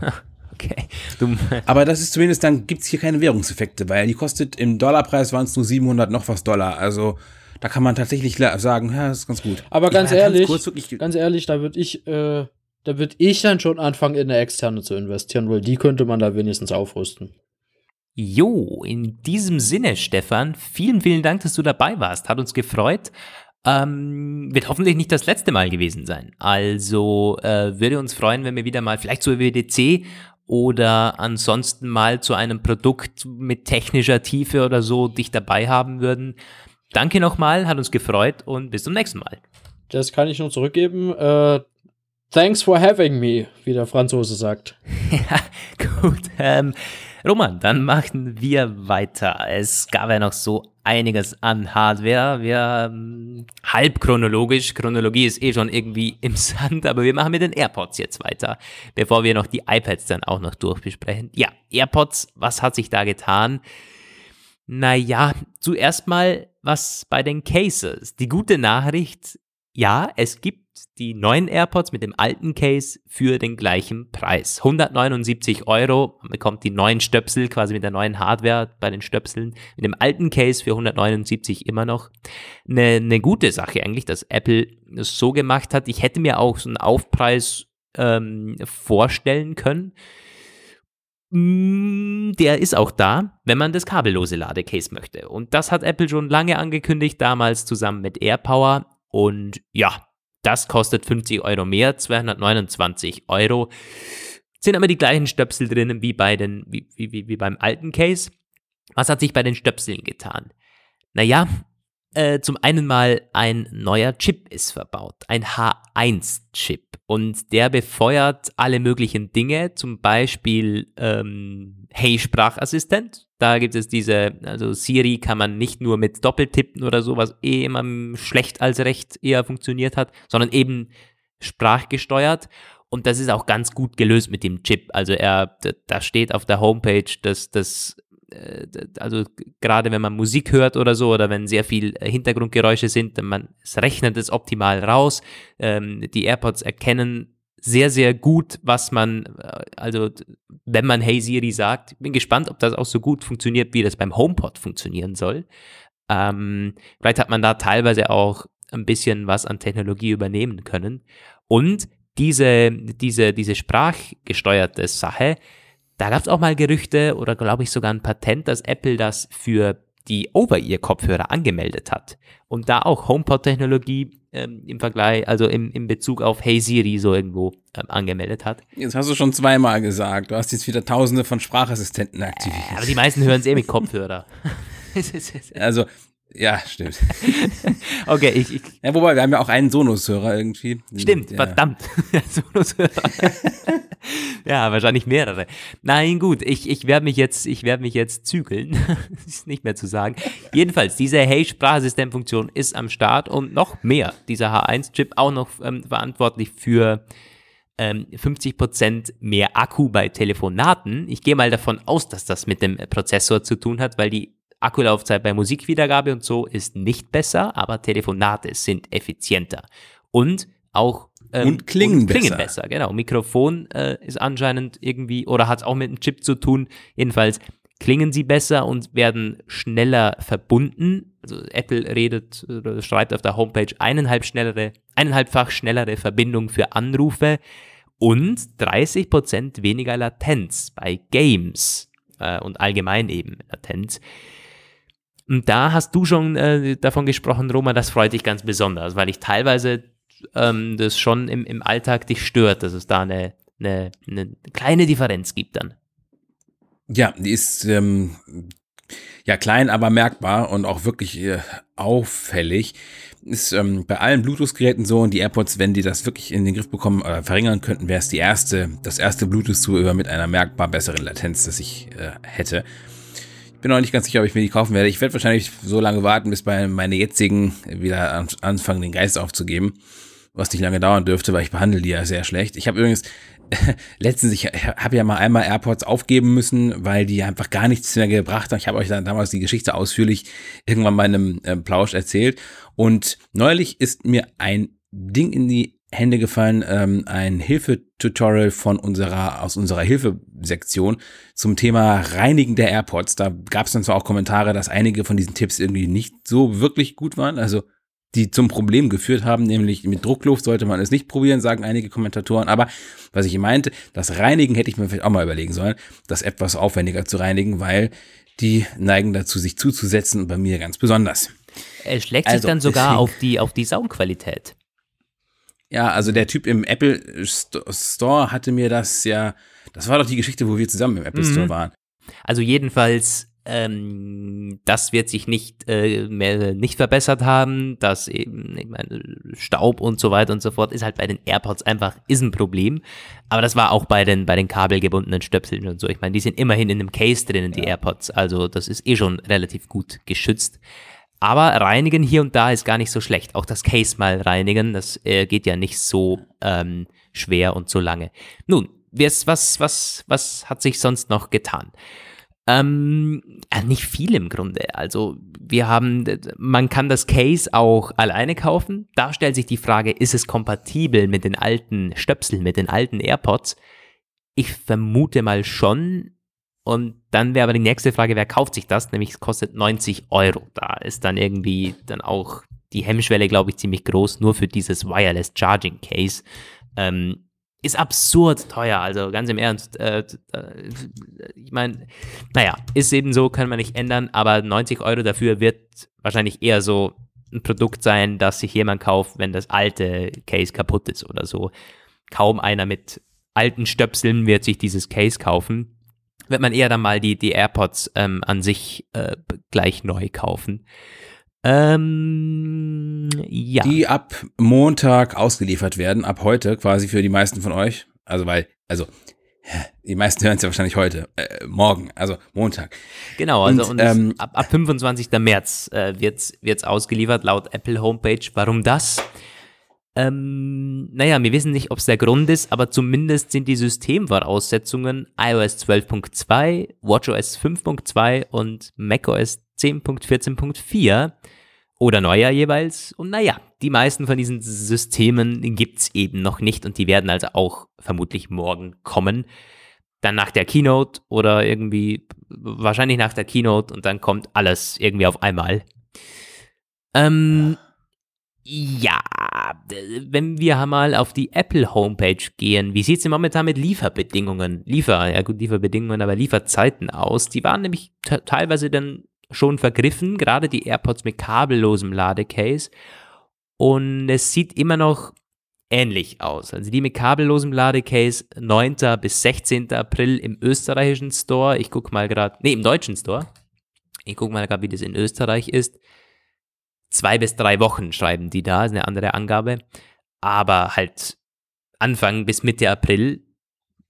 Okay. Du, Aber das ist zumindest, dann gibt's hier keine Währungseffekte, weil die kostet im Dollarpreis waren es nur 700 noch was Dollar. Also da kann man tatsächlich sagen, ja, das ist ganz gut. Aber ganz war ehrlich, kurz wirklich, ganz ehrlich, da würde ich, äh, da würde ich dann schon anfangen, in eine externe zu investieren, weil die könnte man da wenigstens aufrüsten. Jo, in diesem Sinne, Stefan, vielen, vielen Dank, dass du dabei warst. Hat uns gefreut. Ähm, wird hoffentlich nicht das letzte Mal gewesen sein. Also äh, würde uns freuen, wenn wir wieder mal vielleicht zur WDC oder ansonsten mal zu einem Produkt mit technischer Tiefe oder so dich dabei haben würden. Danke nochmal, hat uns gefreut und bis zum nächsten Mal. Das kann ich nur zurückgeben. Äh, thanks for having me, wie der Franzose sagt. Ja, gut. Ähm, Roman, dann machen wir weiter. Es gab ja noch so einiges an Hardware. Wir ähm, halb chronologisch. Chronologie ist eh schon irgendwie im Sand, aber wir machen mit den AirPods jetzt weiter, bevor wir noch die iPads dann auch noch durchbesprechen. Ja, AirPods, was hat sich da getan? Naja, zuerst mal was bei den Cases. Die gute Nachricht, ja, es gibt die neuen AirPods mit dem alten Case für den gleichen Preis. 179 Euro, man bekommt die neuen Stöpsel quasi mit der neuen Hardware bei den Stöpseln, mit dem alten Case für 179 immer noch. Eine, eine gute Sache eigentlich, dass Apple es so gemacht hat. Ich hätte mir auch so einen Aufpreis ähm, vorstellen können. Mm, der ist auch da, wenn man das kabellose Ladecase möchte. Und das hat Apple schon lange angekündigt, damals zusammen mit AirPower. Und ja, das kostet 50 Euro mehr, 229 Euro. Sind aber die gleichen Stöpsel drinnen wie, bei den, wie, wie, wie beim alten Case. Was hat sich bei den Stöpseln getan? Naja, äh, zum einen mal ein neuer Chip ist verbaut, ein H1-Chip. Und der befeuert alle möglichen Dinge, zum Beispiel ähm, Hey Sprachassistent. Da gibt es diese, also Siri kann man nicht nur mit Doppeltippen oder so, was eh immer schlecht als recht eher funktioniert hat, sondern eben sprachgesteuert. Und das ist auch ganz gut gelöst mit dem Chip. Also er, da steht auf der Homepage, dass das also gerade wenn man Musik hört oder so oder wenn sehr viel äh, Hintergrundgeräusche sind, man es rechnet es optimal raus. Ähm, die AirPods erkennen sehr, sehr gut, was man, äh, also wenn man Hey Siri sagt, bin gespannt, ob das auch so gut funktioniert, wie das beim HomePod funktionieren soll. Ähm, vielleicht hat man da teilweise auch ein bisschen was an Technologie übernehmen können. Und diese, diese, diese sprachgesteuerte Sache, da gab es auch mal Gerüchte oder glaube ich sogar ein Patent, dass Apple das für die Over-Ear-Kopfhörer angemeldet hat und da auch HomePod-Technologie ähm, im Vergleich, also im, im Bezug auf Hey Siri so irgendwo ähm, angemeldet hat. Jetzt hast du schon zweimal gesagt, du hast jetzt wieder tausende von Sprachassistenten aktiviert. Äh, aber die meisten hören es eh mit Kopfhörer. also ja, stimmt. okay, ich, ich. Ja, wobei, wir haben ja auch einen Sonos-Hörer irgendwie. Stimmt, ja. verdammt. Sonos-Hörer. ja, wahrscheinlich mehrere. Nein, gut, ich, ich werde mich jetzt, ich werde mich jetzt zügeln. ist nicht mehr zu sagen. Jedenfalls, diese Hey-Sprachassistent-Funktion ist am Start und noch mehr. Dieser H1-Chip auch noch ähm, verantwortlich für ähm, 50% mehr Akku bei Telefonaten. Ich gehe mal davon aus, dass das mit dem Prozessor zu tun hat, weil die Akkulaufzeit bei Musikwiedergabe und so ist nicht besser, aber Telefonate sind effizienter. Und auch ähm, und klingen, und klingen besser. besser. Genau, Mikrofon äh, ist anscheinend irgendwie oder hat es auch mit einem Chip zu tun. Jedenfalls klingen sie besser und werden schneller verbunden. Also Apple redet oder schreibt auf der Homepage eineinhalb schnellere, eineinhalbfach schnellere Verbindung für Anrufe und 30% weniger Latenz bei Games äh, und allgemein eben Latenz. Und da hast du schon äh, davon gesprochen, Roma, das freut dich ganz besonders, weil ich teilweise ähm, das schon im, im Alltag dich stört, dass es da eine, eine, eine kleine Differenz gibt dann. Ja, die ist ähm, ja klein, aber merkbar und auch wirklich äh, auffällig. Ist ähm, bei allen Bluetooth-Geräten so und die AirPods, wenn die das wirklich in den Griff bekommen oder verringern könnten, wäre es die erste, das erste Bluetooth-Zubehör mit einer merkbar besseren Latenz, das ich äh, hätte bin noch nicht ganz sicher, ob ich mir die kaufen werde. Ich werde wahrscheinlich so lange warten, bis meine jetzigen wieder anfangen, den Geist aufzugeben. Was nicht lange dauern dürfte, weil ich behandle die ja sehr schlecht. Ich habe übrigens letztens, ich habe ja mal einmal AirPods aufgeben müssen, weil die einfach gar nichts mehr gebracht haben. Ich habe euch dann damals die Geschichte ausführlich irgendwann bei einem äh, Plausch erzählt. Und neulich ist mir ein Ding in die Hände gefallen, ähm, ein Hilfetutorial von unserer, aus unserer Hilfesektion zum Thema Reinigen der AirPods. Da gab es dann zwar auch Kommentare, dass einige von diesen Tipps irgendwie nicht so wirklich gut waren, also die zum Problem geführt haben, nämlich mit Druckluft sollte man es nicht probieren, sagen einige Kommentatoren. Aber was ich meinte, das Reinigen hätte ich mir vielleicht auch mal überlegen sollen, das etwas aufwendiger zu reinigen, weil die neigen dazu, sich zuzusetzen und bei mir ganz besonders. Es schlägt also, sich dann sogar deswegen, auf die, auf die Soundqualität. Ja, also der Typ im Apple Store hatte mir das ja, das war doch die Geschichte, wo wir zusammen im Apple mhm. Store waren. Also jedenfalls, ähm, das wird sich nicht äh, mehr nicht verbessert haben, dass eben ich meine, Staub und so weiter und so fort ist halt bei den AirPods einfach ist ein Problem. Aber das war auch bei den bei den kabelgebundenen Stöpseln und so. Ich meine, die sind immerhin in einem Case drinnen, die ja. AirPods. Also das ist eh schon relativ gut geschützt. Aber reinigen hier und da ist gar nicht so schlecht. Auch das Case mal reinigen, das äh, geht ja nicht so ähm, schwer und so lange. Nun, was, was, was, was hat sich sonst noch getan? Ähm, äh, nicht viel im Grunde. Also wir haben, man kann das Case auch alleine kaufen. Da stellt sich die Frage, ist es kompatibel mit den alten Stöpseln, mit den alten AirPods? Ich vermute mal schon, und dann wäre aber die nächste Frage, wer kauft sich das? Nämlich es kostet 90 Euro. Da ist dann irgendwie dann auch die Hemmschwelle, glaube ich, ziemlich groß, nur für dieses Wireless Charging Case. Ähm, ist absurd teuer. Also ganz im Ernst. Äh, äh, ich meine, naja, ist eben so, kann man nicht ändern, aber 90 Euro dafür wird wahrscheinlich eher so ein Produkt sein, das sich jemand kauft, wenn das alte Case kaputt ist oder so. Kaum einer mit alten Stöpseln wird sich dieses Case kaufen. Wird man eher dann mal die, die AirPods ähm, an sich äh, gleich neu kaufen. Ähm, ja. Die ab Montag ausgeliefert werden, ab heute quasi für die meisten von euch. Also weil, also die meisten hören es ja wahrscheinlich heute, äh, morgen, also Montag. Genau, also Und, und, ähm, ab, ab 25. März äh, wird es ausgeliefert laut Apple Homepage. Warum das? Ähm, naja, wir wissen nicht, ob es der Grund ist, aber zumindest sind die Systemvoraussetzungen iOS 12.2, WatchOS 5.2 und macOS 10.14.4 oder neuer jeweils. Und naja, die meisten von diesen Systemen gibt's eben noch nicht und die werden also auch vermutlich morgen kommen. Dann nach der Keynote oder irgendwie, wahrscheinlich nach der Keynote und dann kommt alles irgendwie auf einmal. Ähm, ja, wenn wir mal auf die Apple Homepage gehen, wie sieht's denn momentan mit Lieferbedingungen, Liefer, ja gut, Lieferbedingungen, aber Lieferzeiten aus? Die waren nämlich te- teilweise dann schon vergriffen, gerade die AirPods mit kabellosem Ladecase. Und es sieht immer noch ähnlich aus. Also die mit kabellosem Ladecase 9. bis 16. April im österreichischen Store. Ich gucke mal gerade, nee, im deutschen Store. Ich gucke mal gerade, wie das in Österreich ist. Zwei bis drei Wochen schreiben die da, ist eine andere Angabe. Aber halt Anfang bis Mitte April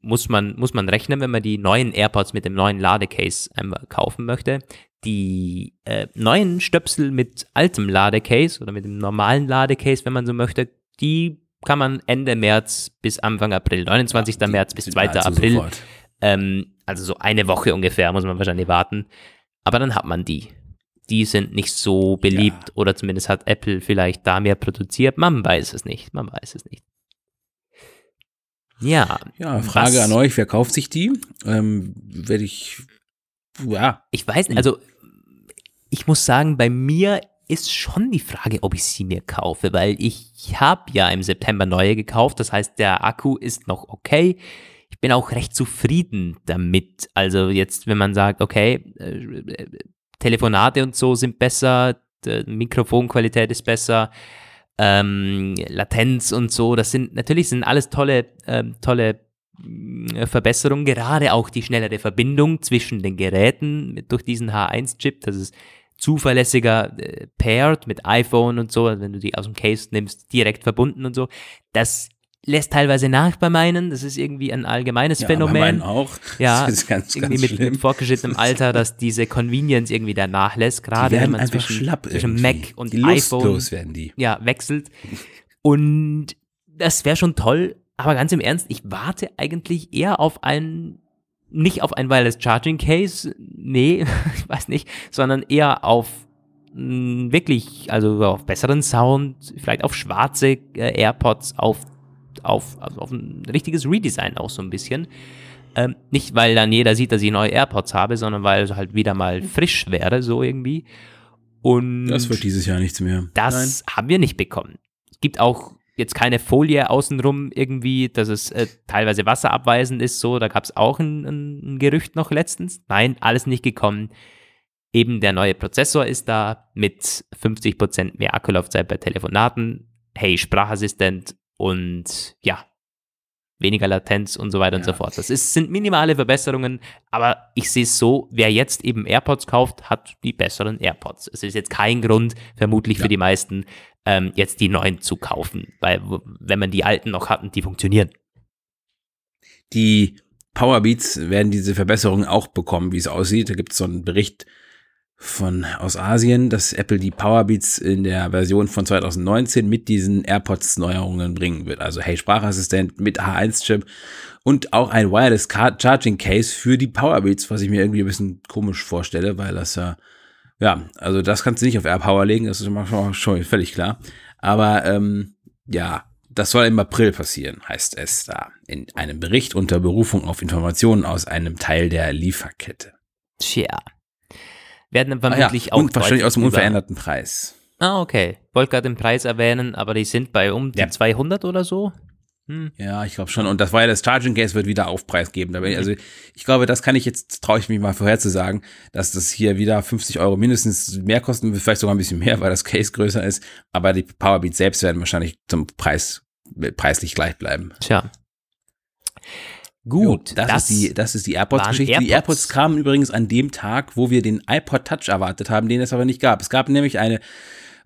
muss man, muss man rechnen, wenn man die neuen AirPods mit dem neuen Ladecase einmal kaufen möchte. Die äh, neuen Stöpsel mit altem Ladecase oder mit dem normalen Ladecase, wenn man so möchte, die kann man Ende März bis Anfang April, 29. Die März bis sind 2. nahezu April, ähm, also so eine Woche ungefähr muss man wahrscheinlich warten. Aber dann hat man die. Die sind nicht so beliebt oder zumindest hat Apple vielleicht da mehr produziert. Man weiß es nicht. Man weiß es nicht. Ja. Ja, Frage was- an euch, wer kauft sich die? Ähm, Werde ich, ja, Ich weiß nicht, also ich muss sagen, bei mir ist schon die Frage, ob ich sie mir kaufe, weil ich habe ja im September neue gekauft. Das heißt, der Akku ist noch okay. Ich bin auch recht zufrieden damit. Also jetzt, wenn man sagt, okay, äh, Telefonate und so sind besser, Mikrofonqualität ist besser, ähm, Latenz und so, das sind natürlich sind alles tolle, ähm, tolle mh, Verbesserungen, gerade auch die schnellere Verbindung zwischen den Geräten durch diesen H1-Chip, das ist zuverlässiger äh, paired mit iPhone und so, also wenn du die aus dem Case nimmst, direkt verbunden und so. Das lässt teilweise nach bei meinen, das ist irgendwie ein allgemeines ja bei Phänomen. meinen auch. Ja, das ist ganz, irgendwie ganz mit, mit fortgeschrittenem Alter, dass diese Convenience irgendwie da nachlässt, gerade wenn man zwischen, schlapp zwischen irgendwie. Mac und die iPhone werden die. ja, wechselt. Und das wäre schon toll, aber ganz im Ernst, ich warte eigentlich eher auf ein, nicht auf ein Wireless Charging Case, nee, ich weiß nicht, sondern eher auf mh, wirklich, also auf besseren Sound, vielleicht auf schwarze äh, AirPods, auf, auf, also auf ein richtiges Redesign auch so ein bisschen. Ähm, nicht, weil dann jeder sieht, dass ich neue AirPods habe, sondern weil es halt wieder mal frisch wäre, so irgendwie. Und Das wird dieses Jahr nichts mehr. das haben wir nicht bekommen. Es gibt auch jetzt keine Folie außenrum irgendwie, dass es äh, teilweise wasserabweisend ist, so, da gab es auch ein, ein, ein Gerücht noch letztens. Nein, alles nicht gekommen. Eben der neue Prozessor ist da mit 50% mehr Akkulaufzeit bei Telefonaten, Hey Sprachassistent und ja, weniger Latenz und so weiter und so Ja. fort. Das ist, sind minimale Verbesserungen, aber ich sehe es so, wer jetzt eben AirPods kauft, hat die besseren AirPods. Es ist jetzt kein Grund, vermutlich für Ja. die meisten, ähm, jetzt die neuen zu kaufen, weil wenn man die alten noch hat und die funktionieren. Die Powerbeats werden diese Verbesserungen auch bekommen, wie es aussieht. Da gibt es so einen Bericht von aus Asien, dass Apple die Powerbeats in der Version von 2019 mit diesen AirPods Neuerungen bringen wird. Also Hey Sprachassistent mit H1-Chip und auch ein Wireless Car Charging Case für die Powerbeats, was ich mir irgendwie ein bisschen komisch vorstelle, weil das ja, ja, also das kannst du nicht auf AirPower legen, das ist schon, schon völlig klar. Aber ähm, ja, das soll im April passieren, heißt es da in einem Bericht unter Berufung auf Informationen aus einem Teil der Lieferkette. Tja. Werden dann Ah ja, vermutlich auch. und wahrscheinlich aus dem deutlich über- unveränderten Preis. Ah, okay. Wollte gerade den Preis erwähnen, aber die sind bei um die Ja. 200 oder so. Hm. Ja, ich glaube schon. Und das war ja das Charging Case wird wieder Aufpreis geben. Also ich glaube, das kann ich jetzt, traue ich mich mal vorherzusagen, dass das hier wieder 50 Euro mindestens mehr kosten, vielleicht sogar ein bisschen mehr, weil das Case größer ist. Aber die Powerbeats selbst werden wahrscheinlich zum Preis preislich gleich bleiben. Tja. Gut, jo, das, das, ist die, das ist die AirPods-Geschichte. AirPods. Die AirPods kamen übrigens an dem Tag, wo wir den iPod Touch erwartet haben, den es aber nicht gab. Es gab nämlich eine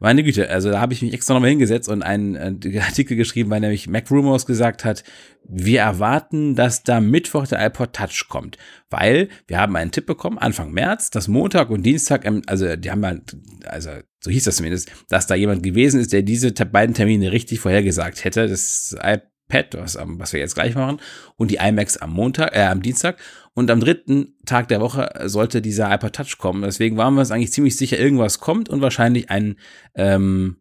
meine Güte, also da habe ich mich extra nochmal hingesetzt und einen, einen Artikel geschrieben, weil nämlich Mac Rumors gesagt hat, wir erwarten, dass da Mittwoch der iPod Touch kommt, weil wir haben einen Tipp bekommen, Anfang März, dass Montag und Dienstag, also die haben halt, also so hieß das zumindest, dass da jemand gewesen ist, der diese beiden Termine richtig vorhergesagt hätte. Das iPad, was, was wir jetzt gleich machen, und die iMacs am Montag, äh, am Dienstag. Und am dritten Tag der Woche sollte dieser iPod Touch kommen. Deswegen waren wir uns eigentlich ziemlich sicher, irgendwas kommt und wahrscheinlich ein, ähm,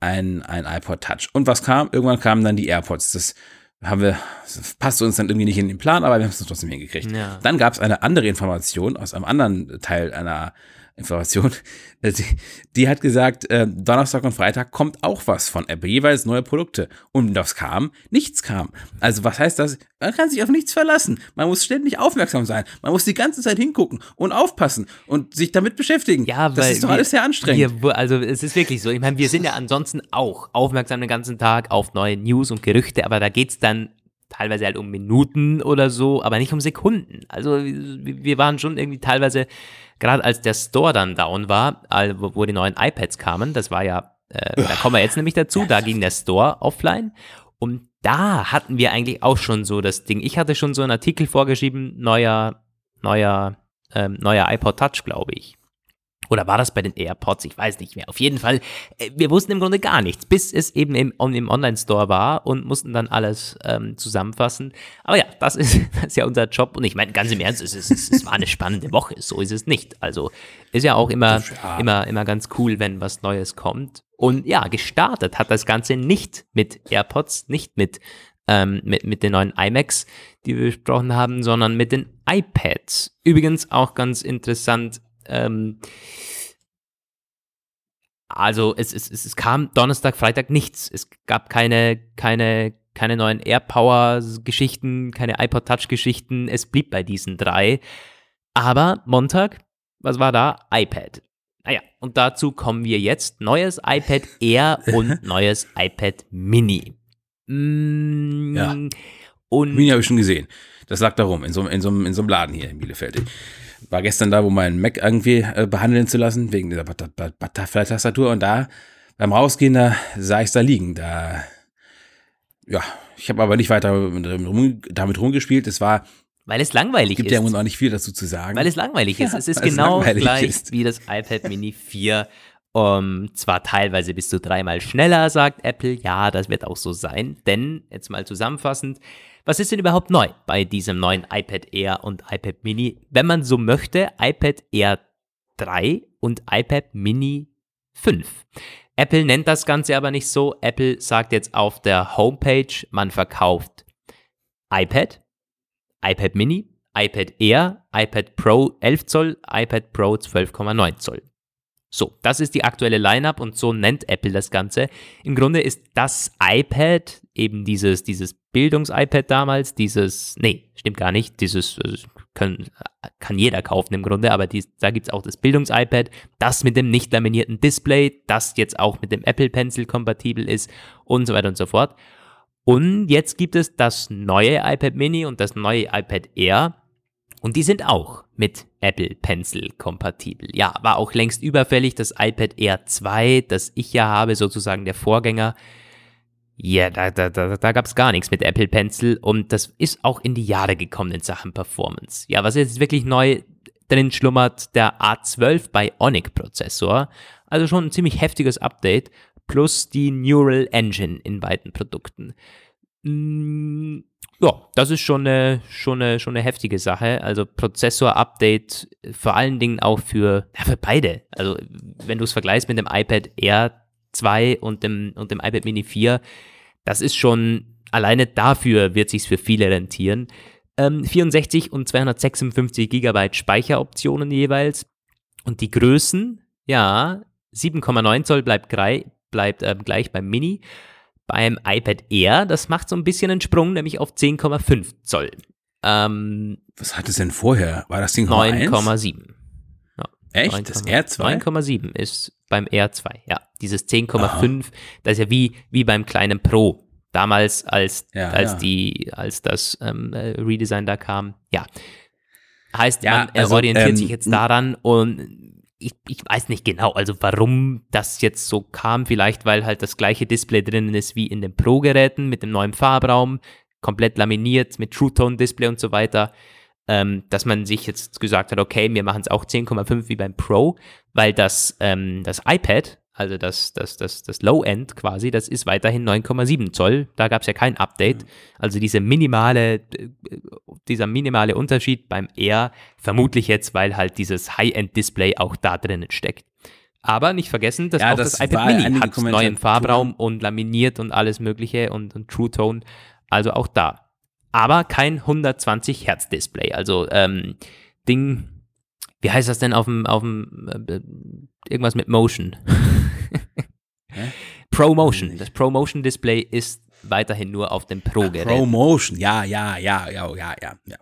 ein, ein iPod Touch. Und was kam? Irgendwann kamen dann die AirPods. Das haben wir, passte uns dann irgendwie nicht in den Plan, aber wir haben es trotzdem hingekriegt. Ja. Dann gab es eine andere Information aus einem anderen Teil einer Information. Die, die hat gesagt, äh, Donnerstag und Freitag kommt auch was von Apple, jeweils neue Produkte. Und das kam, nichts kam. Also was heißt das? Man kann sich auf nichts verlassen. Man muss ständig aufmerksam sein. Man muss die ganze Zeit hingucken und aufpassen und sich damit beschäftigen. Ja, das ist doch wir, alles sehr anstrengend. Wir, also es ist wirklich so. Ich meine, wir sind ja ansonsten auch aufmerksam den ganzen Tag auf neue News und Gerüchte, aber da geht's dann teilweise halt um Minuten oder so, aber nicht um Sekunden. Also wir waren schon irgendwie teilweise, gerade als der Store dann down war, wo die neuen iPads kamen, das war ja, äh, da kommen wir jetzt nämlich dazu, da ging der Store offline und da hatten wir eigentlich auch schon so das Ding. Ich hatte schon so einen Artikel vorgeschrieben, neuer, neuer, ähm, neuer iPod Touch, glaube ich. Oder war das bei den AirPods? Ich weiß nicht mehr. Auf jeden Fall, äh, wir wussten im Grunde gar nichts, bis es eben im, im Online-Store war und mussten dann alles ähm, zusammenfassen. Aber ja, das ist, das ist ja unser Job. Und ich meine, ganz im Ernst, es, ist, es, es war eine spannende Woche. So ist es nicht. Also ist ja auch immer, ja. immer, immer ganz cool, wenn was Neues kommt. Und ja, gestartet hat das Ganze nicht mit AirPods, nicht mit ähm, mit, mit den neuen iMacs, die wir besprochen haben, sondern mit den iPads. Übrigens auch ganz interessant, ähm, also es, es, es, kam Donnerstag, Freitag nichts. Es gab keine, keine, keine neuen AirPower-Geschichten, keine iPod Touch-Geschichten. Es blieb bei diesen drei. Aber Montag, was war da? iPad. Naja, und dazu kommen wir jetzt. Neues iPad Air und neues iPad Mini. Mm, ja. Und Mini habe ich schon gesehen. Das lag da rum, in so, in, so, in so einem Laden hier in Bielefeld war gestern da, wo mein Mac irgendwie äh, behandeln zu lassen, wegen dieser Butterfly-Tastatur. Und da, beim Rausgehen, da sah ich es da liegen. Da, ja, ich habe aber nicht weiter damit rumgespielt. Es war. Weil es langweilig gibt ist. Gibt ja uns auch nicht viel dazu zu sagen. Weil es langweilig ist. es ist genau gleich ist. wie das iPad Mini 4. Um, zwar teilweise bis zu dreimal schneller, sagt Apple. Ja, das wird auch so sein. Denn, jetzt mal zusammenfassend, was ist denn überhaupt neu bei diesem neuen iPad Air und iPad Mini? Wenn man so möchte, iPad Air 3 und iPad Mini 5. Apple nennt das Ganze aber nicht so. Apple sagt jetzt auf der Homepage, man verkauft iPad, iPad Mini, iPad Air, iPad Pro 11 Zoll, iPad Pro 12,9 Zoll. So, das ist die aktuelle Lineup und so nennt Apple das Ganze. Im Grunde ist das iPad, eben dieses, dieses Bildungs-iPad damals, dieses, nee, stimmt gar nicht, dieses äh, können, kann jeder kaufen im Grunde, aber dies, da gibt es auch das Bildungs-iPad, das mit dem nicht laminierten Display, das jetzt auch mit dem Apple Pencil kompatibel ist und so weiter und so fort. Und jetzt gibt es das neue iPad Mini und das neue iPad Air und die sind auch mit Apple Pencil kompatibel. Ja, war auch längst überfällig. Das iPad Air 2, das ich ja habe, sozusagen der Vorgänger. Ja, da, da, da, da gab es gar nichts mit Apple Pencil und das ist auch in die Jahre gekommen in Sachen Performance. Ja, was jetzt wirklich neu drin schlummert, der A12 Bionic Prozessor. Also schon ein ziemlich heftiges Update plus die Neural Engine in beiden Produkten. Hm, ja, das ist schon eine, schon eine, schon eine heftige Sache. Also Prozessor-Update vor allen Dingen auch für, ja, für beide. Also wenn du es vergleichst mit dem iPad Air 2 und dem, und dem iPad Mini 4, das ist schon, alleine dafür wird sich für viele rentieren. Ähm, 64 und 256 Gigabyte Speicheroptionen jeweils. Und die Größen, ja, 7,9 Zoll bleibt, bleibt äh, gleich beim Mini Beim iPad Air, das macht so ein bisschen einen Sprung, nämlich auf 10,5 Zoll. Ähm, Was hat es denn vorher? War das Ding 9,7. Ja, Echt? 9, Das R2? 9,7 ist beim R2, ja. Dieses 10,5, das ist ja wie, wie beim kleinen Pro. Damals, als, Ja, als, ja. Die, als das ähm, äh, Redesign da kam. Ja. Heißt, man er also, orientiert ähm, sich jetzt daran und ich, ich weiß nicht genau, also warum das jetzt so kam. Vielleicht, weil halt das gleiche Display drinnen ist wie in den Pro-Geräten mit dem neuen Farbraum, komplett laminiert mit True Tone Display und so weiter ähm, dass man sich jetzt gesagt hat, okay, wir machen es auch 10,5 wie beim Pro, weil das, ähm, das iPad, also das, das, das, das Low-End quasi, das ist weiterhin 9,7 Zoll. Da gab es ja kein Update. Also diese minimale, äh, dieser minimale Unterschied beim Air, vermutlich jetzt, weil halt dieses High-End-Display auch da drinnen steckt. Aber nicht vergessen, dass Ja, auch das das, iPad Mini hat neuen Farbraum und laminiert und alles mögliche und, und True Tone. Also auch da aber kein 120 Hertz Display. Also ähm, Ding, wie heißt das denn auf dem, auf dem äh, irgendwas mit Motion? ProMotion. Das ProMotion Display ist weiterhin nur auf dem Pro-Gerät. Promotion, ja, ja, ja, ja, ja, ja, ja.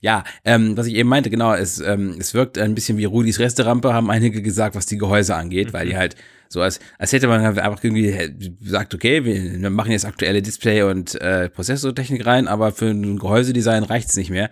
Ja, ähm, was ich eben meinte, genau, es, ähm, es wirkt ein bisschen wie Rudis Resterampe, haben einige gesagt, was die Gehäuse angeht, weil die halt so als, als hätte man einfach irgendwie gesagt, okay, wir, wir machen jetzt aktuelle Display- und äh, Prozessortechnik rein, aber für ein Gehäusedesign reicht's nicht mehr.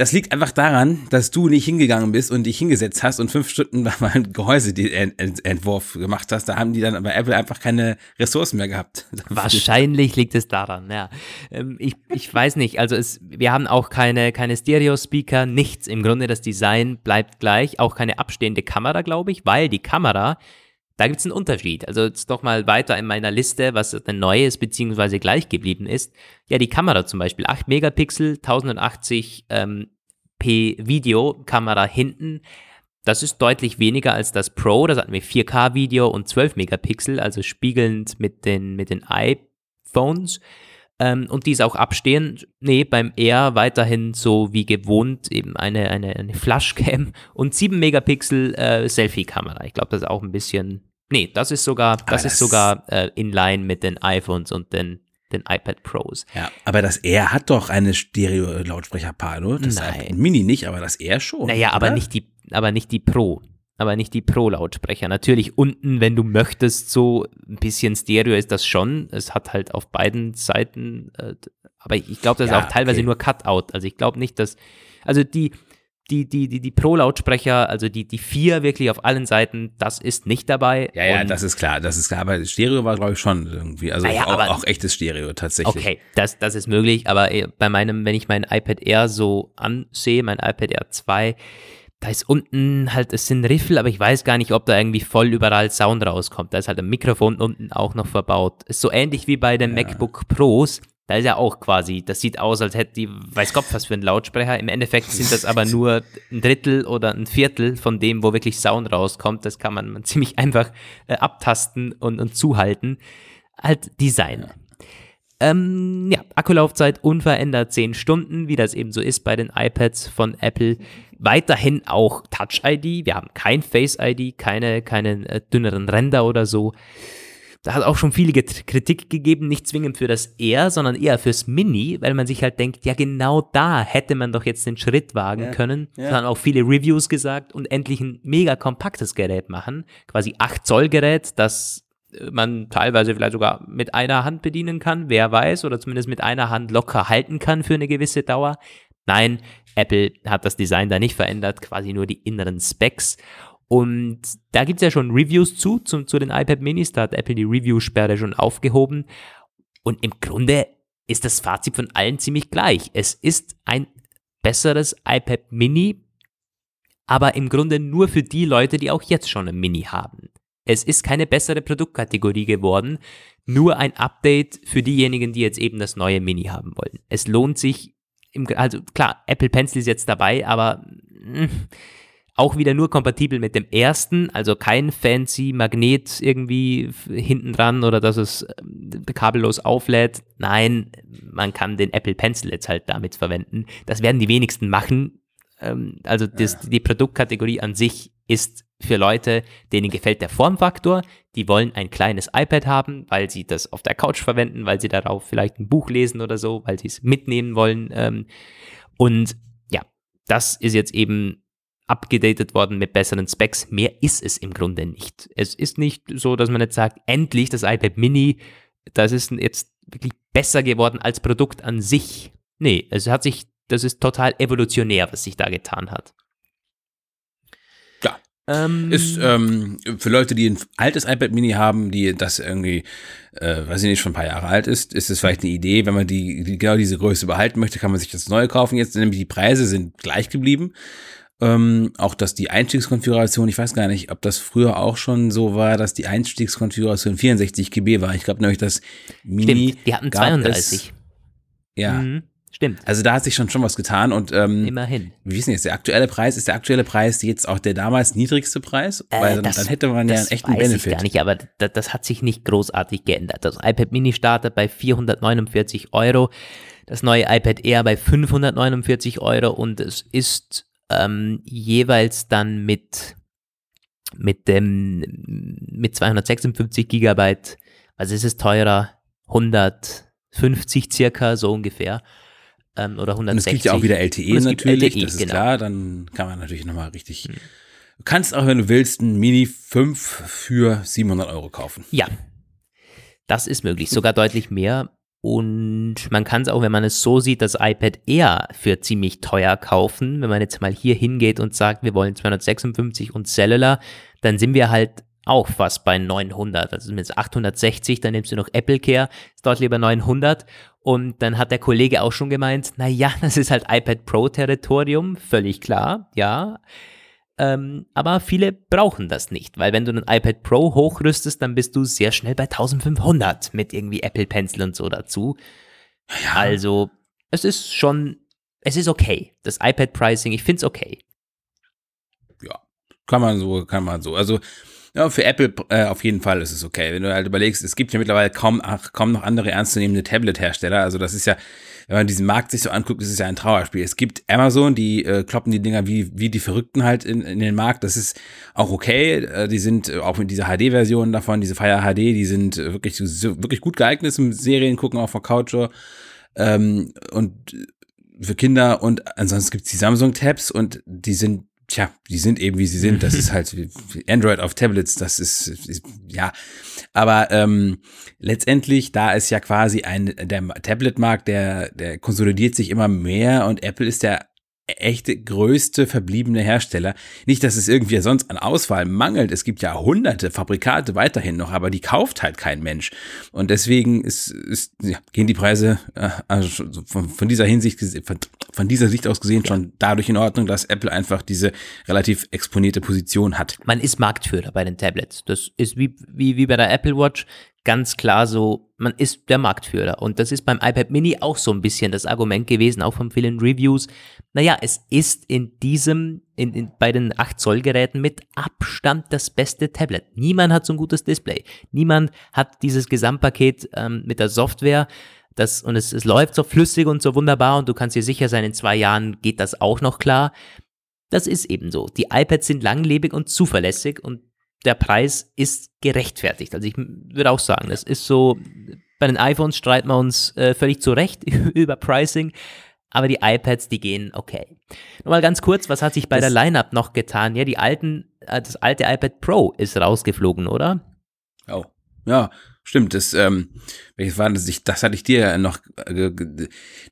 Das liegt einfach daran, dass du nicht hingegangen bist und dich hingesetzt hast und fünf Stunden mal einen Gehäuseentwurf gemacht hast. Da haben die dann bei Apple einfach keine Ressourcen mehr gehabt. Wahrscheinlich liegt es daran, ja. Ähm, ich, ich weiß nicht, also es, wir haben auch keine, keine Stereo-Speaker, nichts. Im Grunde das Design bleibt gleich, auch keine abstehende Kamera, glaube ich, weil die Kamera, da gibt es einen Unterschied. Also jetzt doch mal weiter in meiner Liste, was denn neu ist, beziehungsweise gleich geblieben ist. Ja, die Kamera zum Beispiel, 8 Megapixel, 1080 ähm, P Videokamera hinten. Das ist deutlich weniger als das Pro. Das hatten wir 4K-Video und 12 Megapixel, also spiegelnd mit den, mit den iPhones. Ähm, und die ist auch abstehend. Nee, beim Air weiterhin so wie gewohnt, eben eine, eine, eine Flashcam und 7 Megapixel äh, Selfie-Kamera. Ich glaube, das ist auch ein bisschen. Nee, das ist sogar, das, das- ist sogar äh, in line mit den iPhones und den, den iPad Pros. Ja, aber das R hat doch eine Stereo-Lautsprecherpaar, Das Nein. iPad Mini nicht, aber das R schon. Naja, aber oder? nicht die, aber nicht die Pro. Aber nicht die Pro-Lautsprecher. Natürlich unten, wenn du möchtest, so ein bisschen Stereo ist das schon. Es hat halt auf beiden Seiten, äh, aber ich, ich glaube, das Ja, ist auch teilweise okay. nur Cutout. Also ich glaube nicht, dass, also die, die, die, die, die Pro-Lautsprecher, also die, die vier wirklich auf allen Seiten, das ist nicht dabei. Ja, ja, das ist klar, das ist klar. Aber Stereo war, glaube ich, schon irgendwie. Also Naja, auch, aber- auch echtes Stereo tatsächlich. Okay, das, das ist möglich, aber äh, bei meinem, wenn ich mein iPad Air so ansehe, mein iPad Air 2, da ist unten halt, es sind Riffel, aber ich weiß gar nicht, ob da irgendwie voll überall Sound rauskommt. Da ist halt ein Mikrofon unten auch noch verbaut. Ist so ähnlich wie bei den MacBook Pros. Da ist ja auch quasi, das sieht aus, als hätte die, weiß Gott was für ein Lautsprecher. Im Endeffekt sind das aber nur ein Drittel oder ein Viertel von dem, wo wirklich Sound rauskommt. Das kann man ziemlich einfach äh, abtasten und, und zuhalten. Halt Design. Ähm, ja, Akkulaufzeit unverändert 10 Stunden, wie das eben so ist bei den iPads von Apple. Weiterhin auch Touch ID. Wir haben kein Face ID, keine, keine äh, dünneren Ränder oder so. Da hat auch schon viele Get- Kritik gegeben, nicht zwingend für das Air, sondern eher fürs Mini, weil man sich halt denkt, ja genau da hätte man doch jetzt den Schritt wagen Ja, können. ja. Da haben auch viele Reviews gesagt und endlich ein mega kompaktes Gerät machen. Quasi 8 Zoll Gerät, das äh, man teilweise vielleicht sogar mit einer Hand bedienen kann, wer weiß, oder zumindest mit einer Hand locker halten kann für eine gewisse Dauer. Nein, Apple hat das Design da nicht verändert, quasi nur die inneren Specs. Und da gibt es ja schon Reviews zu, zu, zu den iPad Minis, da hat Apple die Review-Sperre schon aufgehoben. Und im Grunde ist das Fazit von allen ziemlich gleich. Es ist ein besseres iPad Mini, aber im Grunde nur für die Leute, die auch jetzt schon ein Mini haben. Es ist keine bessere Produktkategorie geworden, nur ein Update für diejenigen, die jetzt eben das neue Mini haben wollen. Es lohnt sich, im, also klar, Apple Pencil ist jetzt dabei, aber mh, auch wieder nur kompatibel mit dem ersten, also kein fancy Magnet irgendwie hinten dran oder dass es ähm, kabellos auflädt. Nein, man kann den Apple Pencil jetzt halt damit verwenden. Das werden die wenigsten machen. Ähm, also das, die Produktkategorie an sich ist für Leute, denen gefällt der Formfaktor, die wollen ein kleines iPad haben, weil sie das auf der Couch verwenden, weil sie darauf vielleicht ein Buch lesen oder so, weil sie es mitnehmen wollen. Ähm, und ja, das ist jetzt eben abgedatet worden mit besseren Specs. Mehr ist es im Grunde nicht. Es ist nicht so, dass man jetzt sagt, endlich das iPad Mini, das ist jetzt wirklich besser geworden als Produkt an sich. Nee, es hat sich, das ist total evolutionär, was sich da getan hat. Ähm, ist ähm, für Leute, die ein altes iPad Mini haben, die das irgendwie, äh, weiß ich nicht, schon ein paar Jahre alt ist, ist es vielleicht eine Idee, wenn man die, die genau diese Größe behalten möchte, kann man sich das neue kaufen. Jetzt nämlich die Preise sind gleich geblieben. Ähm, auch dass die Einstiegskonfiguration, ich weiß gar nicht, ob das früher auch schon so war, dass die Einstiegskonfiguration 64 GB war. Ich glaube nämlich, dass Mini. Stimmt, die hatten 32. Es, ja. Mhm. Stimmt. Also da hat sich schon schon was getan und ähm, immerhin. Wie wissen jetzt der aktuelle Preis ist der aktuelle Preis jetzt auch der damals niedrigste Preis, äh, weil das, dann hätte man ja einen echten weiß Benefit. Ich gar nicht, aber das, das hat sich nicht großartig geändert. Das iPad Mini startet bei 449 Euro, das neue iPad Air bei 549 Euro und es ist ähm, jeweils dann mit mit dem mit 256 Gigabyte, also es ist teurer, 150 circa so ungefähr ähm, oder 160. Und es gibt ja auch wieder LTE natürlich, LTE, das ist genau. klar, dann kann man natürlich nochmal richtig. Hm. Du kannst auch, wenn du willst, ein Mini 5 für 700 Euro kaufen. Ja, das ist möglich, sogar deutlich mehr. Und man kann es auch, wenn man es so sieht, das iPad Air für ziemlich teuer kaufen. Wenn man jetzt mal hier hingeht und sagt, wir wollen 256 und Cellular, dann sind wir halt auch fast bei 900. Also mit 860, dann nimmst du noch Apple Care, ist dort lieber 900. Und dann hat der Kollege auch schon gemeint, na ja, das ist halt iPad Pro Territorium, völlig klar, ja. Ähm, aber viele brauchen das nicht, weil wenn du ein iPad Pro hochrüstest, dann bist du sehr schnell bei 1500 mit irgendwie Apple Pencil und so dazu. Ja. Also, es ist schon, es ist okay. Das iPad Pricing, ich finde es okay. Ja, kann man so, kann man so. Also, ja, für Apple äh, auf jeden Fall ist es okay. Wenn du halt überlegst, es gibt ja mittlerweile kaum, ach, kaum noch andere ernstzunehmende Tablet-Hersteller. Also das ist ja, wenn man diesen Markt sich so anguckt, ist es ja ein Trauerspiel. Es gibt Amazon, die äh, kloppen die Dinger wie, wie die Verrückten halt in, in den Markt. Das ist auch okay. Äh, die sind äh, auch mit dieser HD-Version davon, diese Fire HD, die sind wirklich, so, wirklich gut geeignet zum Serien gucken, auch vor Couch. Ähm, und für Kinder und ansonsten gibt's die Samsung-Tabs und die sind tja, die sind eben wie sie sind. Das ist halt Android auf Tablets, das ist, ist ja. Aber ähm, letztendlich, da ist ja quasi ein der Tablet-Markt, der, der konsolidiert sich immer mehr und Apple ist der echte größte verbliebene Hersteller. Nicht, dass es irgendwie sonst an Auswahl mangelt. Es gibt ja hunderte Fabrikate weiterhin noch, aber die kauft halt kein Mensch. Und deswegen ist, ist, ja, gehen die Preise äh, also von, von, dieser Hinsicht, von, von, dieser Sicht aus gesehen schon dadurch in Ordnung, dass Apple einfach diese relativ exponierte Position hat. Man ist Marktführer bei den Tablets. Das ist wie, wie, wie bei der Apple Watch ganz klar so, man ist der Marktführer. Und das ist beim iPad Mini auch so ein bisschen das Argument gewesen, auch von vielen Reviews. Naja, es ist in diesem, in, in, bei den 8 Zoll Geräten mit Abstand das beste Tablet. Niemand hat so ein gutes Display. Niemand hat dieses Gesamtpaket ähm, mit der Software. Das, und es, es läuft so flüssig und so wunderbar und du kannst dir sicher sein, in zwei Jahren geht das auch noch klar. Das ist eben so. Die iPads sind langlebig und zuverlässig und der Preis ist gerechtfertigt. Also ich würde auch sagen, das ist so, bei den iPhones streiten wir uns äh, völlig zu Recht über Pricing, aber die iPads, die gehen okay. Nochmal ganz kurz, was hat sich bei das der Lineup noch getan? Ja, die alten, äh, das alte iPad Pro ist rausgeflogen, oder? Oh, ja, stimmt. Das, ähm, welches war das? Ich, das hatte ich dir noch, äh,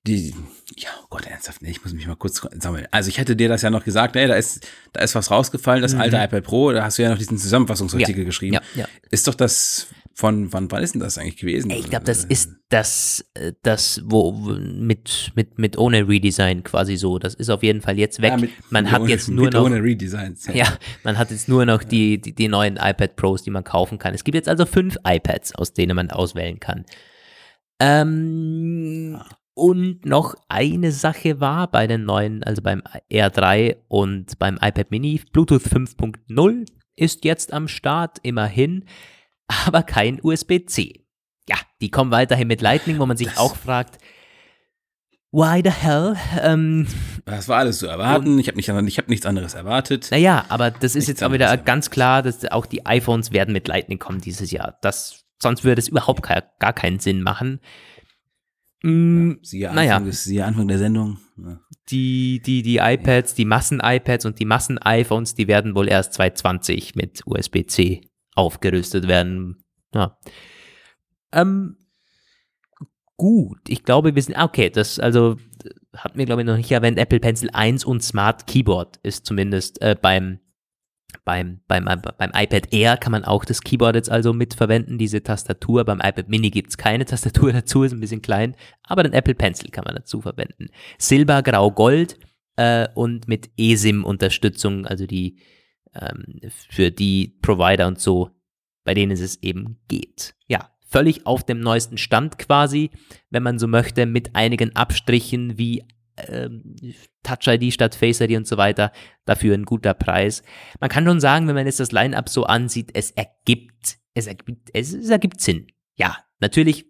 die, ja, oh Gott, ernsthaft, nee, ich muss mich mal kurz sammeln. Also ich hätte dir das ja noch gesagt, ey, da ist, da ist was rausgefallen, das mhm. alte iPad Pro, da hast du ja noch diesen Zusammenfassungsartikel ja, geschrieben. Ja, ja. Ist doch das von wann, wann ist denn das eigentlich gewesen? Ich glaube, das ist das, äh, das, wo mit, mit, mit ohne Redesign quasi so. Das ist auf jeden Fall jetzt weg. Ja, mit, man mit hat ohne, jetzt nur noch. Ohne Redesigns. Ja. ja. man hat jetzt nur noch die, die, die neuen iPad Pros, die man kaufen kann. Es gibt jetzt also fünf iPads, aus denen man auswählen kann. Ähm, ah. Und noch eine Sache war bei den neuen, also beim R3 und beim iPad Mini, Bluetooth 5.0 ist jetzt am Start, immerhin aber kein USB-C. Ja, die kommen weiterhin mit Lightning, wo man sich das auch fragt, why the hell? Ähm, Das war alles zu erwarten. Ich habe nicht, ich hab nichts anderes erwartet. naja, aber das ist Nichts jetzt auch wieder anderes. ganz klar, dass auch die iPhones werden mit Lightning kommen dieses Jahr. Das, sonst würde es überhaupt gar, gar keinen Sinn machen. Mm, Siehe Anfang, naja. des, siehe Anfang der Sendung. Ja. die, die, die iPads, die Massen-iPads und die Massen-iPhones, die werden wohl erst 2020 mit USB-C aufgerüstet werden. Ja. Ähm, gut, ich glaube, wir sind, ah, okay, das, also, hat mir, glaube ich, noch nicht erwähnt, Apple Pencil 1 und Smart Keyboard ist zumindest äh, beim, beim, beim, beim iPad Air kann man auch das Keyboard jetzt also mitverwenden, diese Tastatur. Beim iPad Mini gibt es keine Tastatur dazu, ist ein bisschen klein, aber den Apple Pencil kann man dazu verwenden. Silber, Grau, Gold äh, und mit eSIM-Unterstützung, also die ähm, für die Provider und so, bei denen es eben geht. Ja, völlig auf dem neuesten Stand quasi, wenn man so möchte, mit einigen Abstrichen wie ähm, Touch ID statt Face ID und so weiter. Dafür ein guter Preis. Man kann schon sagen, wenn man jetzt das Line-Up so ansieht, es ergibt, es ergibt, es, es ergibt Sinn. Ja, natürlich,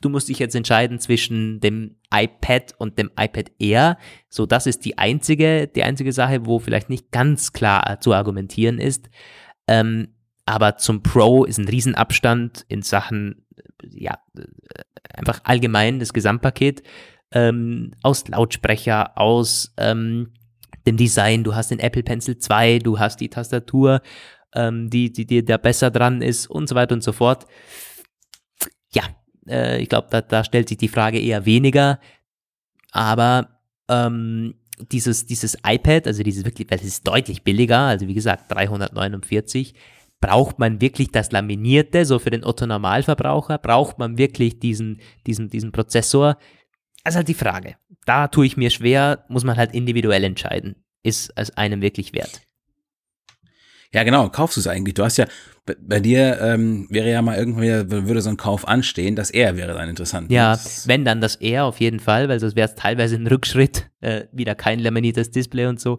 du musst dich jetzt entscheiden zwischen dem iPad und dem iPad Air. So, das ist die einzige, die einzige Sache, wo vielleicht nicht ganz klar zu argumentieren ist. Ähm, aber zum Pro ist ein Riesenabstand in Sachen, äh, ja, äh, einfach allgemein das Gesamtpaket ähm, aus Lautsprecher, aus ähm, dem Design. Du hast den Apple Pencil 2, du hast die Tastatur, ähm, die, die dir da besser dran ist und so weiter und so fort. Äh, ich glaube, da, da stellt sich die Frage eher weniger. Aber ähm, dieses, dieses iPad, also dieses wirklich, weil es ist deutlich billiger, also wie gesagt 349, braucht man wirklich das Laminierte, so für den Otto-Normalverbraucher? Braucht man wirklich diesen, diesen, diesen Prozessor? Also halt die Frage. Da tue ich mir schwer, muss man halt individuell entscheiden. Ist es einem wirklich wert? Ja, genau, kaufst du es eigentlich? Du hast ja, bei, bei dir ähm, wäre ja mal irgendwann wieder, würde so ein Kauf anstehen, das er wäre dann interessant. ne? Ja, Das- wenn dann das eher auf jeden Fall, weil sonst wäre es teilweise ein Rückschritt, äh, wieder kein laminiertes Display und so.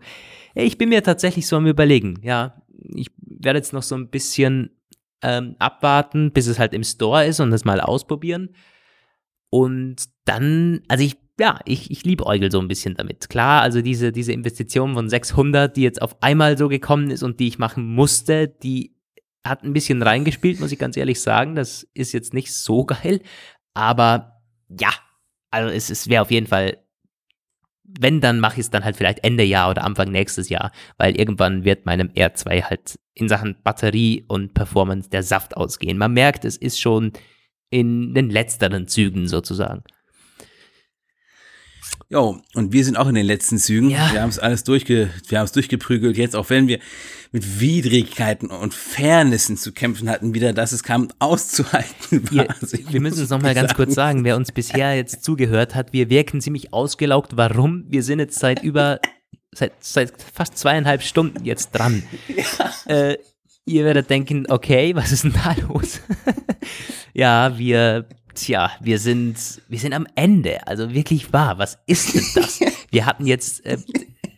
Ich bin mir tatsächlich so am überlegen, ja, ich werde jetzt noch so ein bisschen ähm, abwarten, bis es halt im Store ist und das mal ausprobieren. Und dann, also ich, ja, ich, ich liebäugel so ein bisschen damit. Klar, also diese, diese Investition von 600, die jetzt auf einmal so gekommen ist und die ich machen musste, die hat ein bisschen reingespielt, muss ich ganz ehrlich sagen. Das ist jetzt nicht so geil. Aber ja, also es, es wäre auf jeden Fall, wenn, dann mache ich es dann halt vielleicht Ende Jahr oder Anfang nächstes Jahr, weil irgendwann wird meinem R2 halt in Sachen Batterie und Performance der Saft ausgehen. Man merkt, es ist schon in den letzteren Zügen sozusagen. Jo, und wir sind auch in den letzten Zügen. Ja. Wir haben es alles durchge, wir haben es durchgeprügelt. Jetzt, auch wenn wir mit Widrigkeiten und Fairnessen zu kämpfen hatten, wieder, dass es kam auszuhalten war. Ihr, Also wir müssen es nochmal ganz kurz sagen, wer uns bisher jetzt zugehört hat, wir wirken ziemlich ausgelaugt. Warum? Wir sind jetzt seit über, seit, seit fast zweieinhalb Stunden jetzt dran. Äh, ihr werdet denken, okay, was ist denn da los? ja, wir, tja, wir sind, wir sind am Ende. Also wirklich wahr, was ist denn das? Wir hatten jetzt, äh,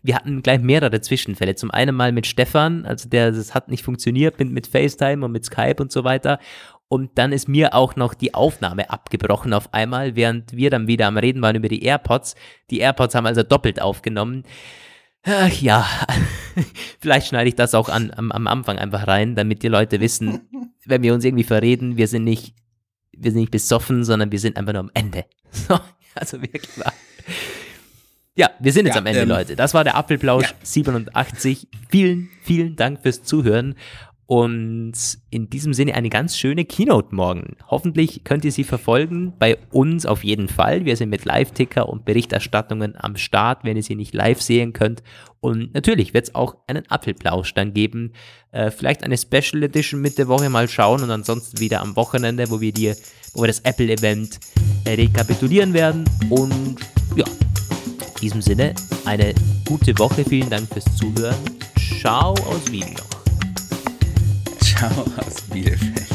wir hatten gleich mehrere Zwischenfälle. Zum einen mal mit Stefan, also der, das hat nicht funktioniert mit, mit FaceTime und mit Skype und so weiter. Und dann ist mir auch noch die Aufnahme abgebrochen auf einmal, während wir dann wieder am Reden waren über die AirPods. Die AirPods haben also doppelt aufgenommen. Ach ja, vielleicht schneide ich das auch an, am, am Anfang einfach rein, damit die Leute wissen, wenn wir uns irgendwie verreden, wir sind nicht, wir sind nicht besoffen, sondern wir sind einfach nur am Ende. So, also wirklich wahr. Ja, wir sind jetzt Ja, am Ende, ähm, Leute. Das war der Apfelplausch ja. 87. Vielen, vielen Dank fürs Zuhören. Und in diesem Sinne eine ganz schöne Keynote morgen. Hoffentlich könnt ihr sie verfolgen. Bei uns auf jeden Fall. Wir sind mit Live-Ticker und Berichterstattungen am Start, wenn ihr sie nicht live sehen könnt. Und natürlich wird es auch einen Apfelplausch dann geben. Äh, vielleicht eine Special Edition mit der Woche mal schauen und ansonsten wieder am Wochenende, wo wir dir, wo wir das Apple-Event äh, rekapitulieren werden. Und ja, in diesem Sinne eine gute Woche. Vielen Dank fürs Zuhören. Ciao aus Wien noch. Ciao aus Bielefeld.